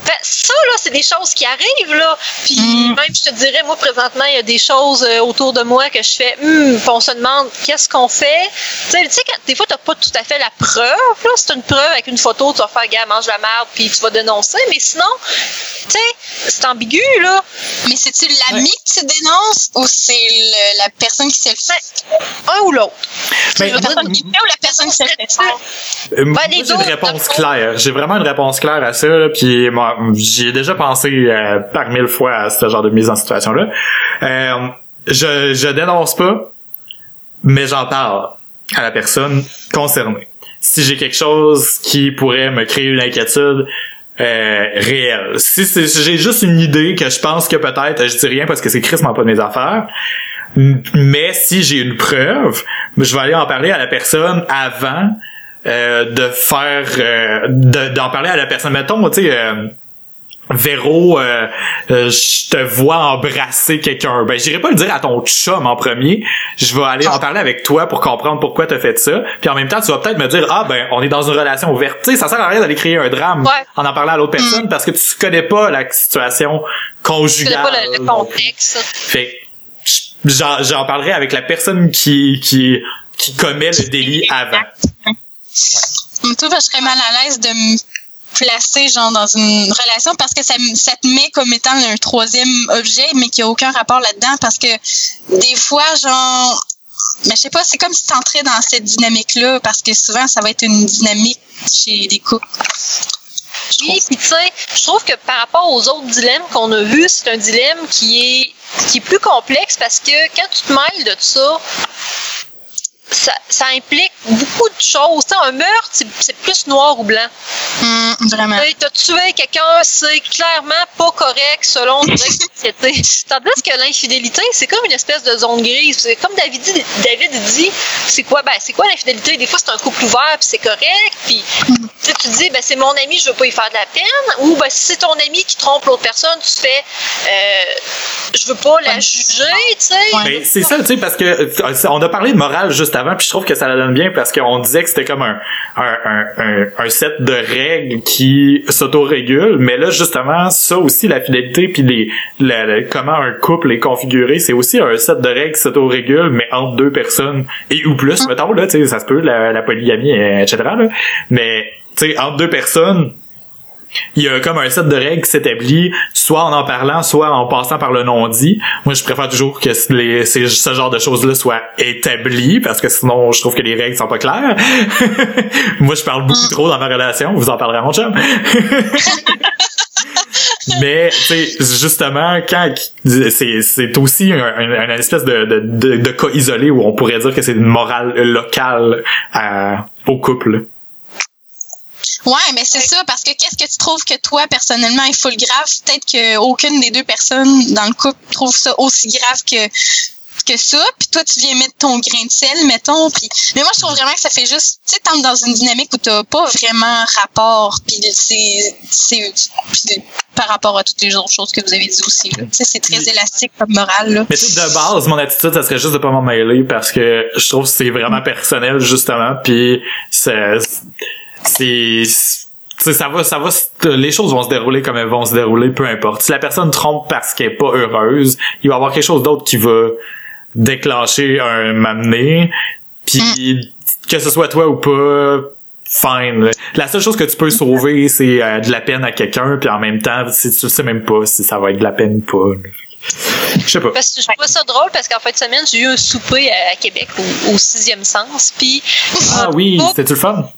Fait, ça, là, c'est des choses qui arrivent, là. Puis Mm. même, je te dirais, moi, présentement, il y a des choses euh, autour de moi que je fais, hum, puis on se demande, qu'est-ce qu'on fait? Tu sais, tu sais, quand- des fois, t'as pas tout à fait la preuve, là. C'est une preuve avec une photo, tu vas faire, gars, mange la merde, puis tu vas dénoncer. Mais sinon, tu sais, c'est ambigu, là. Mais c'est-tu l'ami que tu dénonces ou c'est le- la personne qui s'est le fait? Un ou l'autre. Ben, La personne qui fait ou la personne qui s'est le fait? Euh, moi, les j'ai une réponse claire. J'ai vraiment une réponse claire à ça. Là, puis moi, j'y ai déjà pensé euh, par mille fois à ce genre de mise en situation-là. Euh, je, je dénonce pas, mais j'en parle à la personne concernée. Si j'ai quelque chose qui pourrait me créer une inquiétude euh, réelle. Si, si j'ai juste une idée que je pense que peut-être, je dis rien parce que c'est crissement pas de mes affaires, mais si j'ai une preuve, je vais aller en parler à la personne avant euh, de faire euh, de- d'en parler à la personne mettons tu sais euh, Véro, euh, euh, je te vois embrasser quelqu'un. Ben, j'irai pas le dire à ton chum en premier. Je vais aller en parler avec toi pour comprendre pourquoi t'as fait ça. Puis en même temps, tu vas peut-être me dire, ah ben, on est dans une relation ouverte. Tu sais, ça sert à rien d'aller créer un drame Ouais. en en parlant à l'autre personne parce que tu connais pas la situation Je connais conjugale. pas le, le contexte. Fait j'en, parlerai avec la personne qui, qui, qui commet le délit avant. Moi, tout, je serais mal à l'aise de me placer genre dans une relation parce que ça, ça te met comme étant un troisième objet, mais qui a aucun rapport là-dedans parce que des fois, genre, mais je sais pas, c'est comme si tu entrais dans cette dynamique-là parce que souvent, ça va être une dynamique chez les couples. Oui, puis tu sais, je trouve que par rapport aux autres dilemmes qu'on a vus, c'est un dilemme qui est, qui est plus complexe parce que quand tu te mêles de ça, ça, ça implique beaucoup de choses. T'sais, un meurtre, c'est plus noir ou blanc. Hum, vraiment. Tu as tué quelqu'un, c'est clairement pas correct selon notre <laughs> société. Tandis que l'infidélité, c'est comme une espèce de zone grise. C'est Comme David dit, David dit c'est quoi, ben, c'est quoi l'infidélité? Des fois, c'est un couple ouvert, puis c'est correct. Puis tu sais, tu dis, ben, c'est mon ami, je veux pas y faire de la peine. Ou ben, si c'est ton ami qui trompe l'autre personne, tu fais, euh, je veux pas la juger, tu sais. Ouais. Mais c'est ça, tu sais, parce que euh, on a parlé de morale juste avant, puis je trouve que ça la donne bien parce qu'on disait que c'était comme un, un, un, un, un set de règles qui s'autorégulent, mais là justement ça aussi la fidélité puis les la- la- comment un couple est configuré, c'est aussi un set de règles qui s'autorégulent mais entre deux personnes et ou plus, mettons là, tu sais, ça se peut la, la polygamie etc. Là. mais tu sais entre deux personnes il y a comme un set de règles qui s'établit soit en en parlant, soit en passant par le non-dit. Moi, je préfère toujours que les, ces- ce genre de choses-là soient établies, parce que sinon, je trouve que les règles sont pas claires. <laughs> Moi, je parle beaucoup trop dans ma relation. Vous en parlerez à mon chum. <laughs> Mais, justement, quand c'est, c'est aussi un, un- un espèce de, de, de, de cas isolé où on pourrait dire que c'est une morale locale à- au couple. Ouais, mais c'est ça, parce que qu'est-ce que tu trouves que toi, personnellement, est full grave? Peut-être qu'aucune des deux personnes dans le couple trouve ça aussi grave que que ça, puis toi, tu viens mettre ton grain de sel, mettons, puis... Mais moi, je trouve vraiment que ça fait juste... Tu sais, dans une dynamique où t'as pas vraiment rapport, puis c'est... c'est par rapport à toutes les autres choses que vous avez dit aussi. Tu c'est très élastique comme morale, là. Mais tu de base, mon attitude, ça serait juste de pas m'en mêler parce que je trouve que c'est vraiment personnel, justement, puis c'est... c'est tu ça va, ça va, les choses vont se dérouler comme elles vont se dérouler, peu importe. Si la personne trompe parce qu'elle est pas heureuse, il va y avoir quelque chose d'autre qui va déclencher un m'amener, puis que ce soit toi ou pas, fine. La seule chose que tu peux sauver, c'est euh, de la peine à quelqu'un, puis en même temps, si tu sais même pas si ça va être de la peine ou pas. Je sais pas. Parce que je trouve ça drôle parce qu'en fin de semaine, j'ai eu un souper à, à Québec au, au sixième sens. Puis. Ah oui, <laughs> c'était-tu le fun?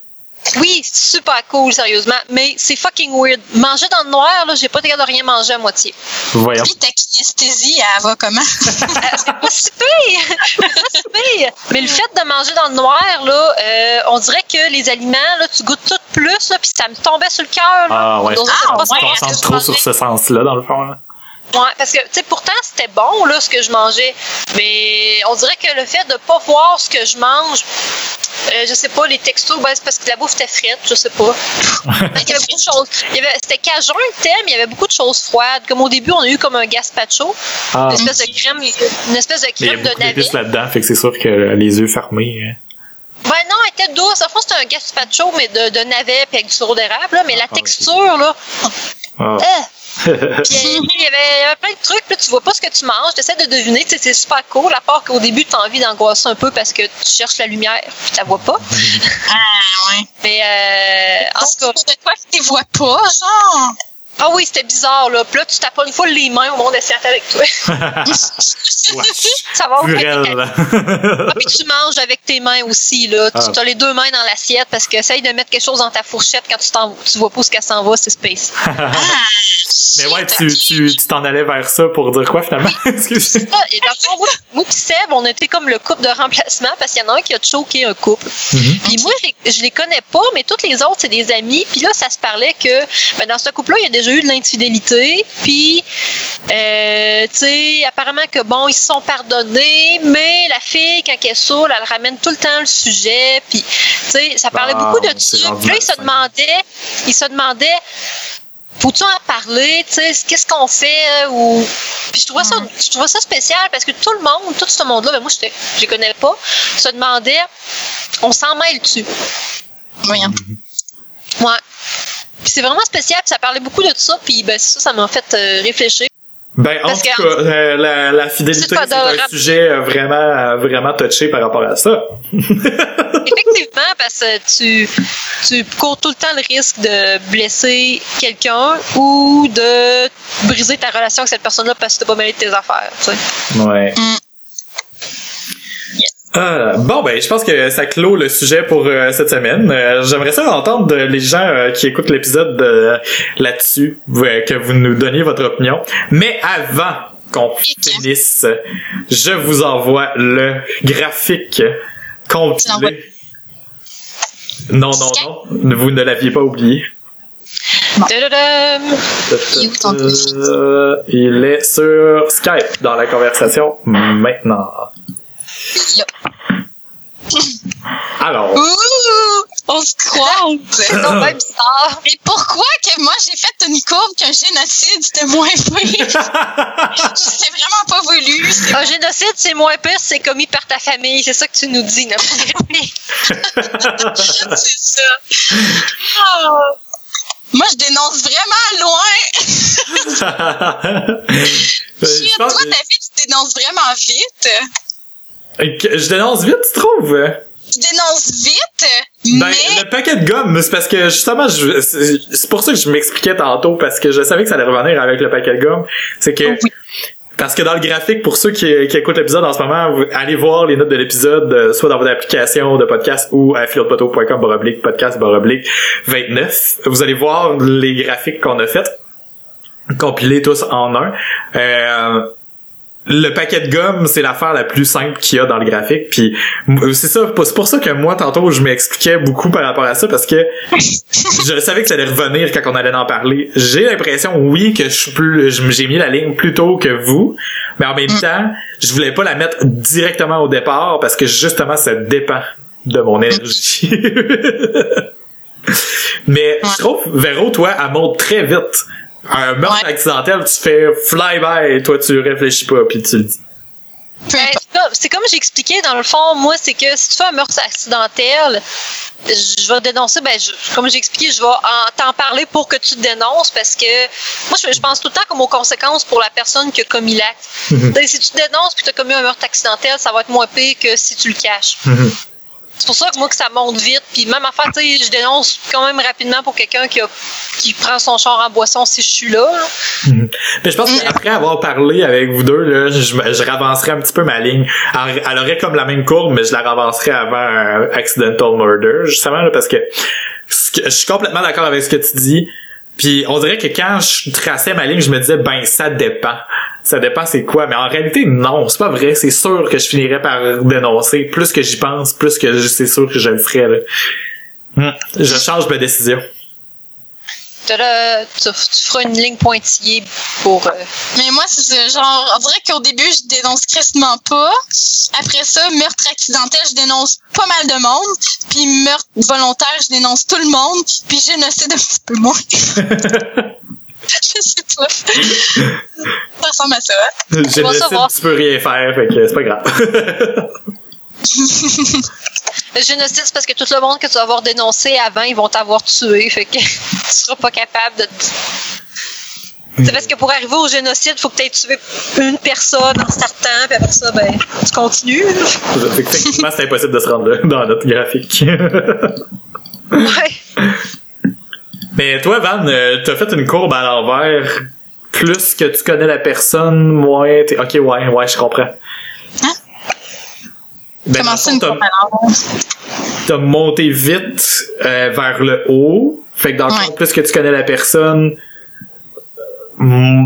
Oui, c'est super cool, sérieusement. Mais c'est fucking weird. Manger dans le noir, là, j'ai pas capable de rien manger à moitié. Voyons. Puis ta kinesthésie, elle va comment? pas si pire! pas si pire! Mais le fait de manger dans le noir, là, euh, on dirait que les aliments, là, tu goûtes tout plus, là, puis ça me tombait sur le cœur. là. Ah ouais, c'est pas me ce que je concentre trop sur ce sens-là, dans le fond. là. Ouais, parce que, tu sais, pourtant, c'était bon, là, ce que je mangeais. Mais on dirait que le fait de pas voir ce que je mange, euh, je sais pas, les textos, ben, c'est parce que la bouffe était frette, je sais pas. <laughs> il y avait beaucoup de choses. Il y c'était cajun le thème, il y avait beaucoup de choses froides. Comme au début, on a eu comme un gazpacho, Ah. une espèce de crème, une espèce de il y a crème de navet. d'épices là-dedans, fait que c'est sûr que les yeux fermés. hein. Ben non, elle était douce. En fait, c'était un gazpacho, mais de, de navet puis avec du sirop d'érable, là. Mais la ok. texture, là, Ah. euh, il y, avait, il y avait plein de trucs, puis là, tu vois pas ce que tu manges, tu essaies de deviner, tu sais, c'est super cool, à part qu'au début, tu as envie d'angoisser un peu parce que tu cherches la lumière, puis tu la vois pas. <laughs> Ah, ouais. Mais euh, en tout cas, de quoi que tu les vois pas, genre? Ah oui, c'était bizarre, là. Puis là, tu tapes une fois les mains au monde assiette avec toi. <laughs> Ça va. Ah, puis tu manges avec tes mains aussi, là. Tu Ah. as les deux mains dans l'assiette parce que essaye de mettre quelque chose dans ta fourchette quand tu, t'en, tu vois pas où ce qu'elle s'en va, c'est space. Ah, <laughs> Mais ouais, tu, tu, tu t'en allais vers ça pour dire quoi finalement? <laughs> Excuse. Ça, Et dans le fond, moi, moi pis Seb, on était comme le couple de remplacement parce qu'il y en a un qui a choqué un couple. Mhm. Puis moi, je les, connais pas, mais toutes les autres, c'est des amis. Puis là, ça se parlait que ben, dans ce couple-là, il y a déjà eu de l'infidélité. Puis, euh, tu sais, apparemment que bon, ils se sont pardonnés, mais la fille, quand elle est saoule, elle ramène tout le temps le sujet. Puis, tu sais, ça parlait Ah, beaucoup de ça. Puis là, il se demandait, il se demandait faut-tu en parler, tu sais, qu'est-ce qu'on fait euh, ou puis je trouvais ça je trouvais ça spécial parce que tout le monde, tout ce monde là, ben moi j'étais je les connais pas, se demandait on s'en mêle-tu? Voyons. Ouais. Puis c'est vraiment spécial, puis ça parlait beaucoup de ça, puis ben ça ça m'a fait euh, réfléchir. Ben, en Parce tout que- cas, euh, la, la fidélité, C'est un sujet euh, vraiment, euh, vraiment touché par rapport à ça. <laughs> Effectivement, parce que tu, tu cours tout le temps le risque de blesser quelqu'un ou de briser ta relation avec cette personne-là parce que t'as pas mêlé de tes affaires. tu sais. Ouais. Mm. Euh, bon ben je pense que ça clôt le sujet pour euh, cette semaine. Euh, J'aimerais ça entendre les gens qui écoutent l'épisode là-dessus, que vous nous donniez votre opinion. Mais avant qu'on finisse, je vous envoie le graphique complet. Non, non, non, vous ne l'aviez pas oublié. Il est sur Skype dans la conversation maintenant. Alors, Ouh! On se croise! C'est donc bien bizarre. Mais pourquoi que moi j'ai fait une courbe qu'un génocide c'était moins pire? <laughs> c'est vraiment pas voulu. Un génocide, c'est moins pire, c'est commis par ta famille. C'est ça que tu nous dis, famille. <laughs> C'est ça. Ah. Moi, je dénonce vraiment loin. <laughs> Shit, toi, David, tu dénonces vraiment vite. Je dénonce vite, tu trouves? Tu dénonces vite, Ben, mais le paquet de gomme, c'est parce que justement, je- c'est pour ça que je m'expliquais tantôt, parce que je savais que ça allait revenir avec le paquet de gomme. C'est que, oui. parce que dans le graphique, pour ceux qui, qui écoutent l'épisode en ce moment, vous allez voir les notes de l'épisode, euh, soit dans votre application de podcast ou à philotpoto.com baroblique podcast baroblique 29. Vous allez voir les graphiques qu'on a fait, compilés tous en un. Euh, le paquet de gomme, c'est l'affaire la plus simple qu'il y a dans le graphique. Puis c'est ça, c'est pour ça que moi tantôt je m'expliquais beaucoup par rapport à ça parce que <laughs> je savais que ça allait revenir quand on allait en parler. J'ai l'impression, oui, que je suis plus, j'ai mis la ligne plus tôt que vous, mais en même temps, je voulais pas la mettre directement au départ parce que justement ça dépend de mon énergie. <laughs> mais je trouve, Véro, toi, elle monte très vite. Un meurtre Ouais. accidentel, tu fais fly-by, toi tu réfléchis pas, puis tu le dis. Ben, c'est comme- expliqué dans le fond, moi, c'est que si tu fais un meurtre accidentel, je vais dénoncer, ben, je- comme j'ai expliqué, je vais en- t'en parler pour que tu te dénonces parce que moi, je, je pense tout le temps comme aux conséquences pour la personne qui a commis l'acte. Mhm. Sais, Si tu te dénonces puis tu as commis un meurtre accidentel, ça va être moins pire que si tu le caches. Mhm. C'est pour ça que moi, que ça monte vite. Puis même affaire, tu sais, je dénonce quand même rapidement pour quelqu'un qui, a- qui prend son char en boisson si je suis là. là. Mais je pense qu'après avoir parlé avec vous deux, là, je, je ravancerais un petit peu ma ligne. Elle, elle aurait comme la même courbe, mais je la ravancerais avant un accidental murder, justement, là, parce que, ce que- je suis complètement d'accord avec ce que tu dis. Puis on dirait que quand je traçais ma ligne, je me disais ben ça dépend. Ça dépend c'est quoi, mais en réalité non, c'est pas vrai, c'est sûr que je finirais par dénoncer plus que j'y pense, plus que je- c'est sûr que je le ferais là. Hum, Je change ma décision. Tada, Tu, tu feras une ligne pointillée pour. euh, Mais moi, c'est genre, on dirait qu'au début, je dénonce crissement pas. Après ça, meurtre accidentel, je dénonce pas mal de monde. Puis meurtre volontaire, je dénonce tout le monde. Puis génocide un petit peu moins. <laughs> <laughs> je sais pas. ça ressemble à ça. hein? Décidé savoir. tu peux rien faire, fait que c'est pas grave. <laughs> Le génocide, c'est parce que tout le monde que tu vas avoir dénoncé avant, ils vont t'avoir tué. Fait que <laughs> tu seras pas capable de. C'est parce que pour arriver au génocide, il faut que tu aies tué une personne en startant, puis après ça, ben, tu continues. Techniquement, c'est impossible de se rendre là, dans notre graphique. Ouais. Mais toi, Van, euh, t'as fait une courbe à l'envers. Plus que tu connais la personne, moins t'es... Ok, ouais, ouais, je comprends. Hein? Ben, Comment ça, une courbe à l'envers? t'as monté vite euh, vers le haut. Fait que dans le fond, Ouais. plus que tu connais la personne, mm,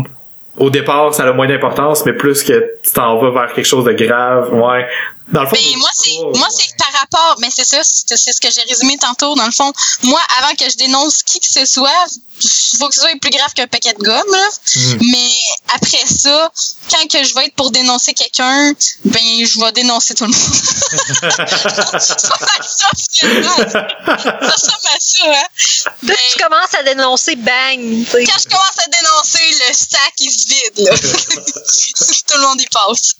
au départ, ça a moins d'importance, mais plus que tu t'en vas vers quelque chose de grave, ouais. Dans le fond, Ben, moi, c'est, oh, moi, ouais. c'est par rapport, mais c'est ça, c'est, c'est ce que j'ai résumé tantôt, dans le fond. Moi, avant que je dénonce qui que ce soit, il faut que ce soit plus grave qu'un paquet de gomme, là. Mhm. Mais après ça, quand que je vais être pour dénoncer quelqu'un, ben, je vais dénoncer tout le monde. <laughs> ça ressemble à ça, finalement. Ça ressemble à ça, hein. Puis tu commences à dénoncer, bang. Quand je commence à dénoncer, le sac, il se vide, là. <laughs> Tout le monde y passe.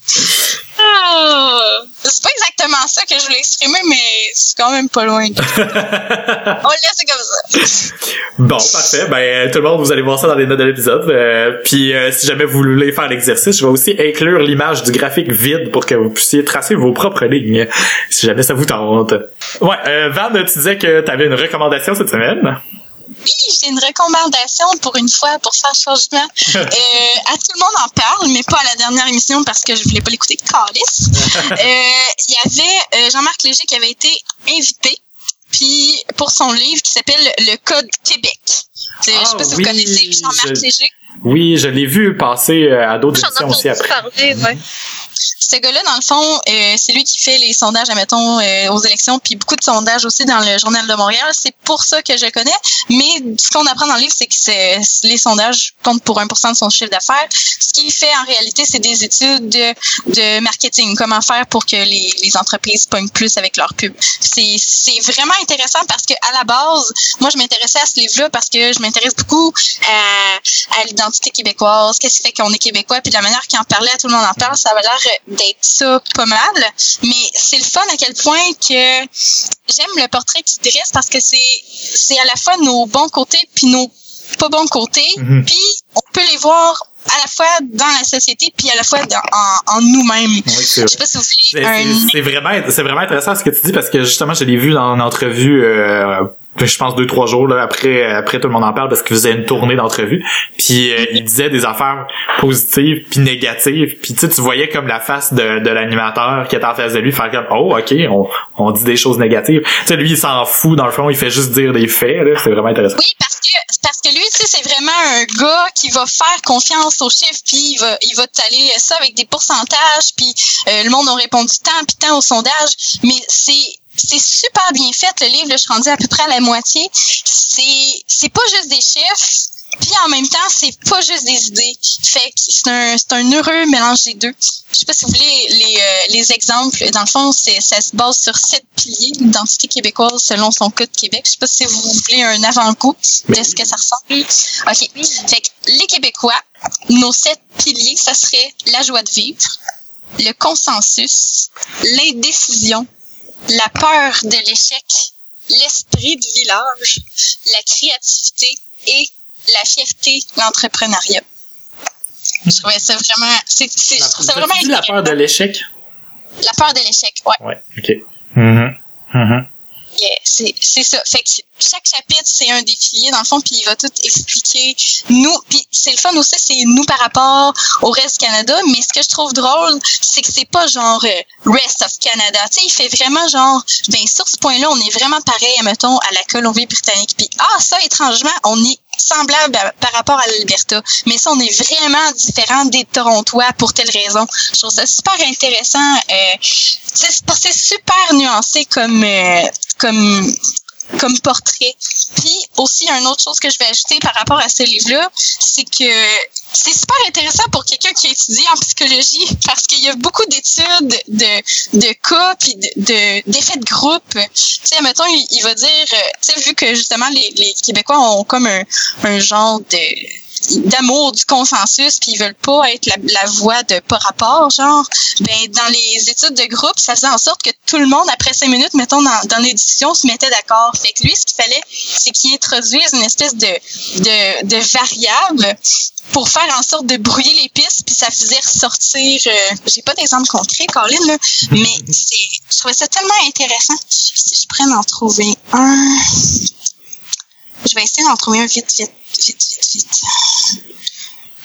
Ah. C'est pas exactement ça que je voulais exprimer, mais c'est quand même pas loin. <laughs> On le laisse comme ça. Bon, parfait. Ben, tout le monde, vous allez voir ça dans les notes de l'épisode. Euh, puis, euh, si jamais jamais vous voulez faire l'exercice, je vais aussi inclure l'image du graphique vide pour que vous puissiez tracer vos propres lignes, si jamais ça vous tente. Ouais, euh, Van, tu disais que tu avais une recommandation cette semaine. Oui, j'ai une recommandation pour une fois pour faire changement. <laughs> euh, à tout le monde en parle, mais pas à la dernière émission parce que je voulais pas l'écouter. Calice. <laughs> Euh, Il y avait euh, Jean-Marc Léger qui avait été invité, puis pour son livre qui s'appelle Le Code Québec. Je sais Ah, pas si oui, vous connaissez Jean-Marc je- Léger. Oui, je l'ai vu passer à d'autres émissions aussi après. parler, ouais. Ce gars-là, dans le fond, euh, c'est lui qui fait les sondages, admettons, euh, aux élections, puis beaucoup de sondages aussi dans le Journal de Montréal. C'est pour ça que je connais. Mais ce qu'on apprend dans le livre, c'est que les sondages comptent pour 1% de son chiffre d'affaires. Ce qu'il fait, en réalité, c'est des études de, de marketing. Comment faire pour que les, les entreprises pognent plus avec leur pub. C'est vraiment intéressant parce que à la base, moi, je m'intéressais à ce livre-là parce que je m'intéresse beaucoup à, à l'identité québécoise, qu'est-ce qui fait qu'on est québécois, puis de la manière qu'il en parlait, tout le monde en parle, ça avait l'air d'être ça pas mal. Mais c'est le fun à quel point que j'aime le portrait qu'il dresse parce que c'est c'est à la fois nos bons côtés puis nos pas bons côtés, Mhm. puis on peut les voir à la fois dans la société puis à la fois dans- en, en nous-mêmes. Oui, c'est Je sais pas si vous C'est voulez un c'est- c'est vraiment, c'est vraiment intéressant ce que tu dis parce que justement, je l'ai vu dans une entrevue, euh, je pense deux trois jours là après après tout le monde en parle parce qu'il faisait une tournée d'entrevues. Puis euh, il disait des affaires positives puis négatives. Puis tu tu voyais comme la face de, de l'animateur qui était en face de lui faire comme oh ok on, on dit des choses négatives. Tu sais lui il s'en fout dans le fond, il fait juste dire des faits. là. C'est vraiment intéressant. Oui, parce que parce que lui, tu sais, c'est vraiment un gars qui va faire confiance aux chiffres, puis il va il va t'aller ça avec des pourcentages, puis euh, le monde a répondu tant puis tant au sondage, mais c'est c'est super bien fait le livre, là, je suis rendue à peu près à la moitié. C'est c'est pas juste des chiffres, puis en même temps, c'est pas juste des idées. Fait que c'est un c'est un heureux mélange des deux. Je sais pas si vous voulez les, euh, les exemples. Dans le fond, c'est ça se base sur sept piliers l'identité québécoise selon son code Québec. Je sais pas si vous voulez un avant-goût de ce que ça ressemble. OK. Fait que les Québécois, nos sept piliers, ça serait la joie de vivre, le consensus, l'indécision, la peur de l'échec, l'esprit de village, la créativité et la fierté, l'entrepreneuriat. Je trouvais ça vraiment, c'est, c'est, je trouve ça vraiment dit la peur de l'échec? la peur de l'échec, ouais. Ouais, ok. Mhm. Mhm. C'est c'est ça. Fait que chaque chapitre, c'est un piliers, dans le fond, puis il va tout expliquer nous. Puis c'est le fun aussi, c'est nous par rapport au reste du Canada. Mais ce que je trouve drôle, c'est que c'est pas genre euh, rest of Canada. Tu sais, il fait vraiment genre, ben sur ce point-là, on est vraiment pareil, mettons, à la Colombie-Britannique. Puis ah, ça, étrangement, on est semblable par rapport à l'Alberta. Mais ça, on est vraiment différent des Torontois pour telle raison. Je trouve ça super intéressant. Euh, c'est super nuancé comme euh, comme comme portrait. Puis aussi, une autre chose que je vais ajouter par rapport à ce livre-là, c'est que c'est super intéressant pour quelqu'un qui étudie en psychologie parce qu'il y a beaucoup d'études de, de cas puis de, de- d'effets de groupe. Tu sais, mettons, il, il va dire, euh, tu sais, vu que justement les, les Québécois ont comme un, un genre de d'amour du consensus puis ils veulent pas être la, voix de pas rapport genre. Ben dans les études de groupe ça faisait en sorte que tout le monde après cinq minutes mettons dans, dans l'édition se mettait d'accord. Fait que lui ce qu'il fallait c'est qu'il introduise une espèce de de, variable pour faire en sorte de brouiller les pistes puis ça faisait ressortir euh, j'ai pas d'exemple concret Colin là mais c'est je trouvais ça tellement intéressant. Si je pourrais en trouver un je vais essayer d'en trouver un vite, vite, vite, vite, vite.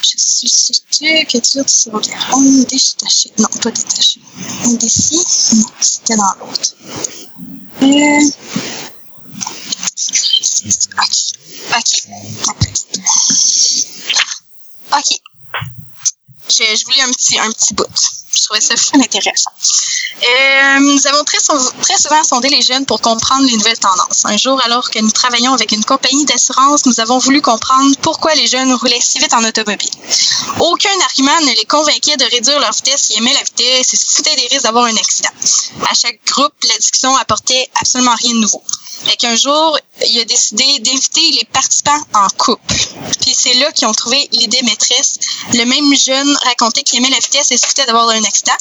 Je suis sûre que tu sur les ondes détachées. Non, pas détachées. Indécis? Non, c'était dans l'autre. Euh... Ok. Ok. Ok. Je, je voulais un petit, un petit bout. Je trouvais ça fun intéressant. Euh, nous avons très, sou- très souvent sondé les jeunes pour comprendre les nouvelles tendances. Un jour, alors que nous travaillions avec une compagnie d'assurance, nous avons voulu comprendre pourquoi les jeunes roulaient si vite en automobile. Aucun argument ne les convainquait de réduire leur vitesse, ils aimaient la vitesse et se foutaient des risques d'avoir un accident. À chaque groupe, la discussion apportait absolument rien de nouveau. Fait qu'un jour, il a décidé d'inviter les participants en couple. Puis c'est là qu'ils ont trouvé l'idée maîtresse. Le même jeune racontait qu'il aimait la vitesse et se foutait d'avoir un accident,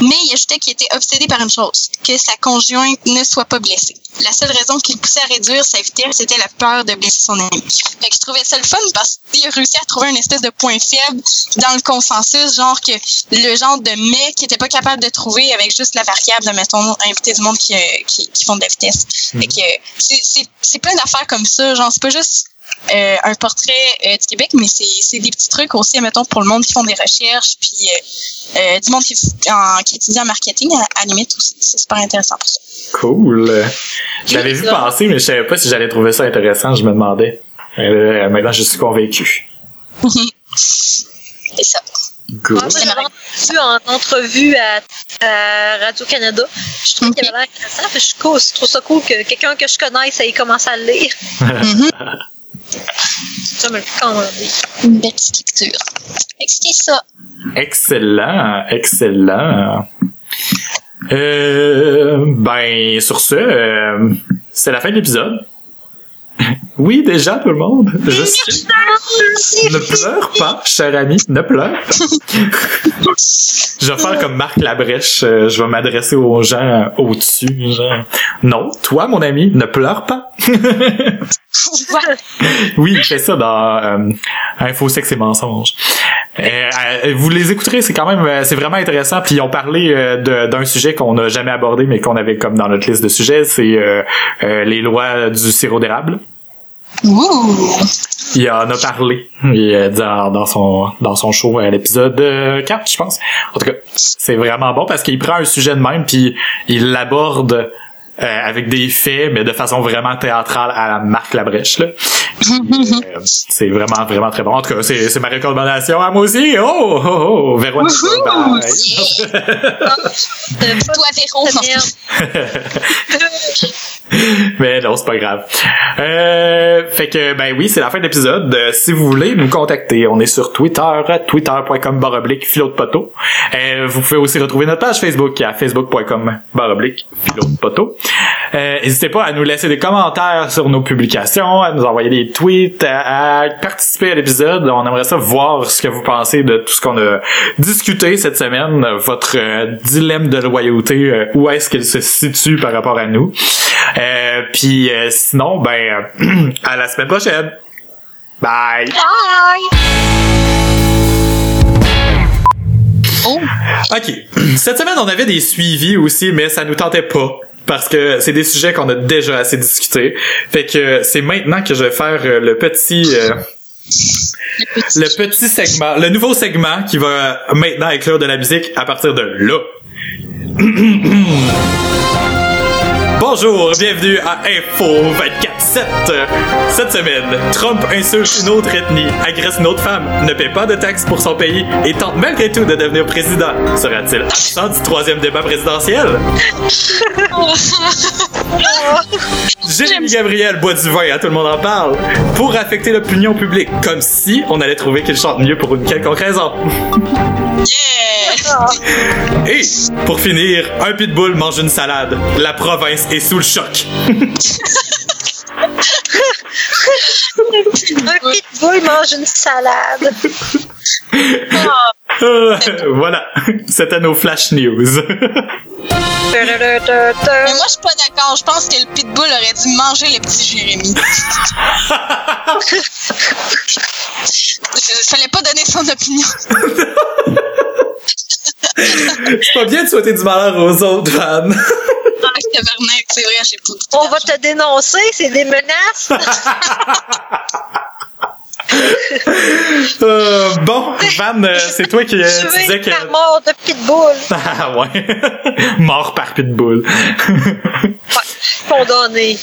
mais il ajoutait qu'il était obsédé par une chose, que sa conjointe ne soit pas blessée. La seule raison qui le poussait à réduire sa vitesse, c'était la peur de blesser son ami. Fait que je trouvais ça le fun parce qu'il a réussi à trouver une espèce de point faible dans le consensus, genre que le genre de mec qui était pas capable de trouver avec juste la variable de, mettons, inviter du monde qui, euh, qui, qui font de la vitesse. Fait que c'est- c'est c'est plein d'affaires comme ça, genre c'est pas juste euh, un portrait euh, du Québec, mais c'est c'est des petits trucs aussi, mettons, pour le monde qui font des recherches, puis euh, euh, du monde qui, en, qui étudie en marketing, à, à la limite aussi. C'est super intéressant pour ça. Cool. Je l'avais vu ça. passer, mais je savais pas si j'allais trouver ça intéressant. Je me demandais. Euh, maintenant, je suis convaincu. <laughs> C'est ça. Good. Ouais, moi, entendu en entrevue à, à Radio-Canada. Je trouve qu'il avait l'air intéressant. Je, trouve- ça cool que quelqu'un que je connaisse ait commencé à le lire. <laughs> Mhm. <laughs> Ça me le commander. Une belle c'était ça. Excellent, excellent. Euh, ben, sur ce, euh, c'est la fin de l'épisode. <laughs> Oui, déjà, tout le monde. Je sais. Ne pleure pas, cher ami, ne pleure pas. <laughs> je vais faire comme Marc Labrèche, euh, je vais m'adresser aux gens euh, au-dessus. genre, Non, toi, mon ami, ne pleure pas. <laughs> <laughs> oui, il fait ça dans euh, Info, sexe et mensonges. Euh, euh, vous les écouterez, c'est quand même, euh, c'est vraiment intéressant. Puis ils ont parlé euh, d'un sujet qu'on n'a jamais abordé, mais qu'on avait comme dans notre liste de sujets, c'est les lois du sirop d'érable. Il en a parlé il dans, dans son dans son show à l'épisode euh, 4, je pense. En tout cas, c'est vraiment bon parce qu'il prend un sujet de même puis il l'aborde euh, avec des faits, mais de façon vraiment théâtrale à la Marc Labrèche. Là. Euh, c'est vraiment, vraiment très bon. En tout cas, c'est, c'est ma recommandation à moi aussi. Oh, oh, oh, bye. Euh, Toi, Véro. <laughs> Mais non, c'est pas grave. Euh, fait que, ben oui, c'est la fin de l'épisode. Euh, si vous voulez nous contacter, on est sur Twitter, twitter.com baroblique philo de poteau. Euh, vous pouvez aussi retrouver notre page Facebook à facebook.com baroblique philo de poteau. Euh, N'hésitez pas à nous laisser des commentaires sur nos publications, à nous envoyer des tweets, à, à participer à l'épisode. On aimerait ça voir ce que vous pensez de tout ce qu'on a discuté cette semaine, votre euh, dilemme de loyauté, euh, où est-ce qu'il se situe par rapport à nous. Euh, Puis euh, sinon, ben, <clears throat> à la semaine prochaine. Bye! Bye! Oh! OK. <clears throat> Cette semaine, on avait des suivis aussi, mais ça nous tentait pas. Parce que c'est des sujets qu'on a déjà assez discutés. Fait que c'est maintenant que je vais faire euh, le petit... euh, Le petit. segment, le nouveau segment qui va maintenant inclure de la musique à partir de là. <clears throat> Bonjour, bienvenue à Info 24-7. Cette semaine, Trump insulte une autre ethnie, agresse une autre femme, ne paie pas de taxes pour son pays et tente malgré tout de devenir président. Sera-t-il absent du troisième débat présidentiel? <laughs> Jérémy Gabriel boit du vin, à tout le monde en parle, pour affecter l'opinion publique, comme si on allait trouver qu'il chante mieux pour une quelconque raison. Yeah! Et, pour finir, un pitbull mange une salade. La province est sous le choc. Un pitbull mange une salade. <laughs> Euh, voilà, c'était nos flash news. Mais moi, je suis pas d'accord. Je pense que le pitbull aurait dû manger le petit Jérémy. <laughs> Il fallait pas donner son opinion. <laughs> C'est pas bien de souhaiter du malheur aux autres, Van. Tabarnak, c'est vrai, j'ai pas tout On va te dénoncer, c'est des menaces. <laughs> Euh, bon, Van, euh, c'est toi qui euh, tu disais que... la mort de pitbull. <laughs> Ah ouais, <laughs> mort par pitbull. Condamné.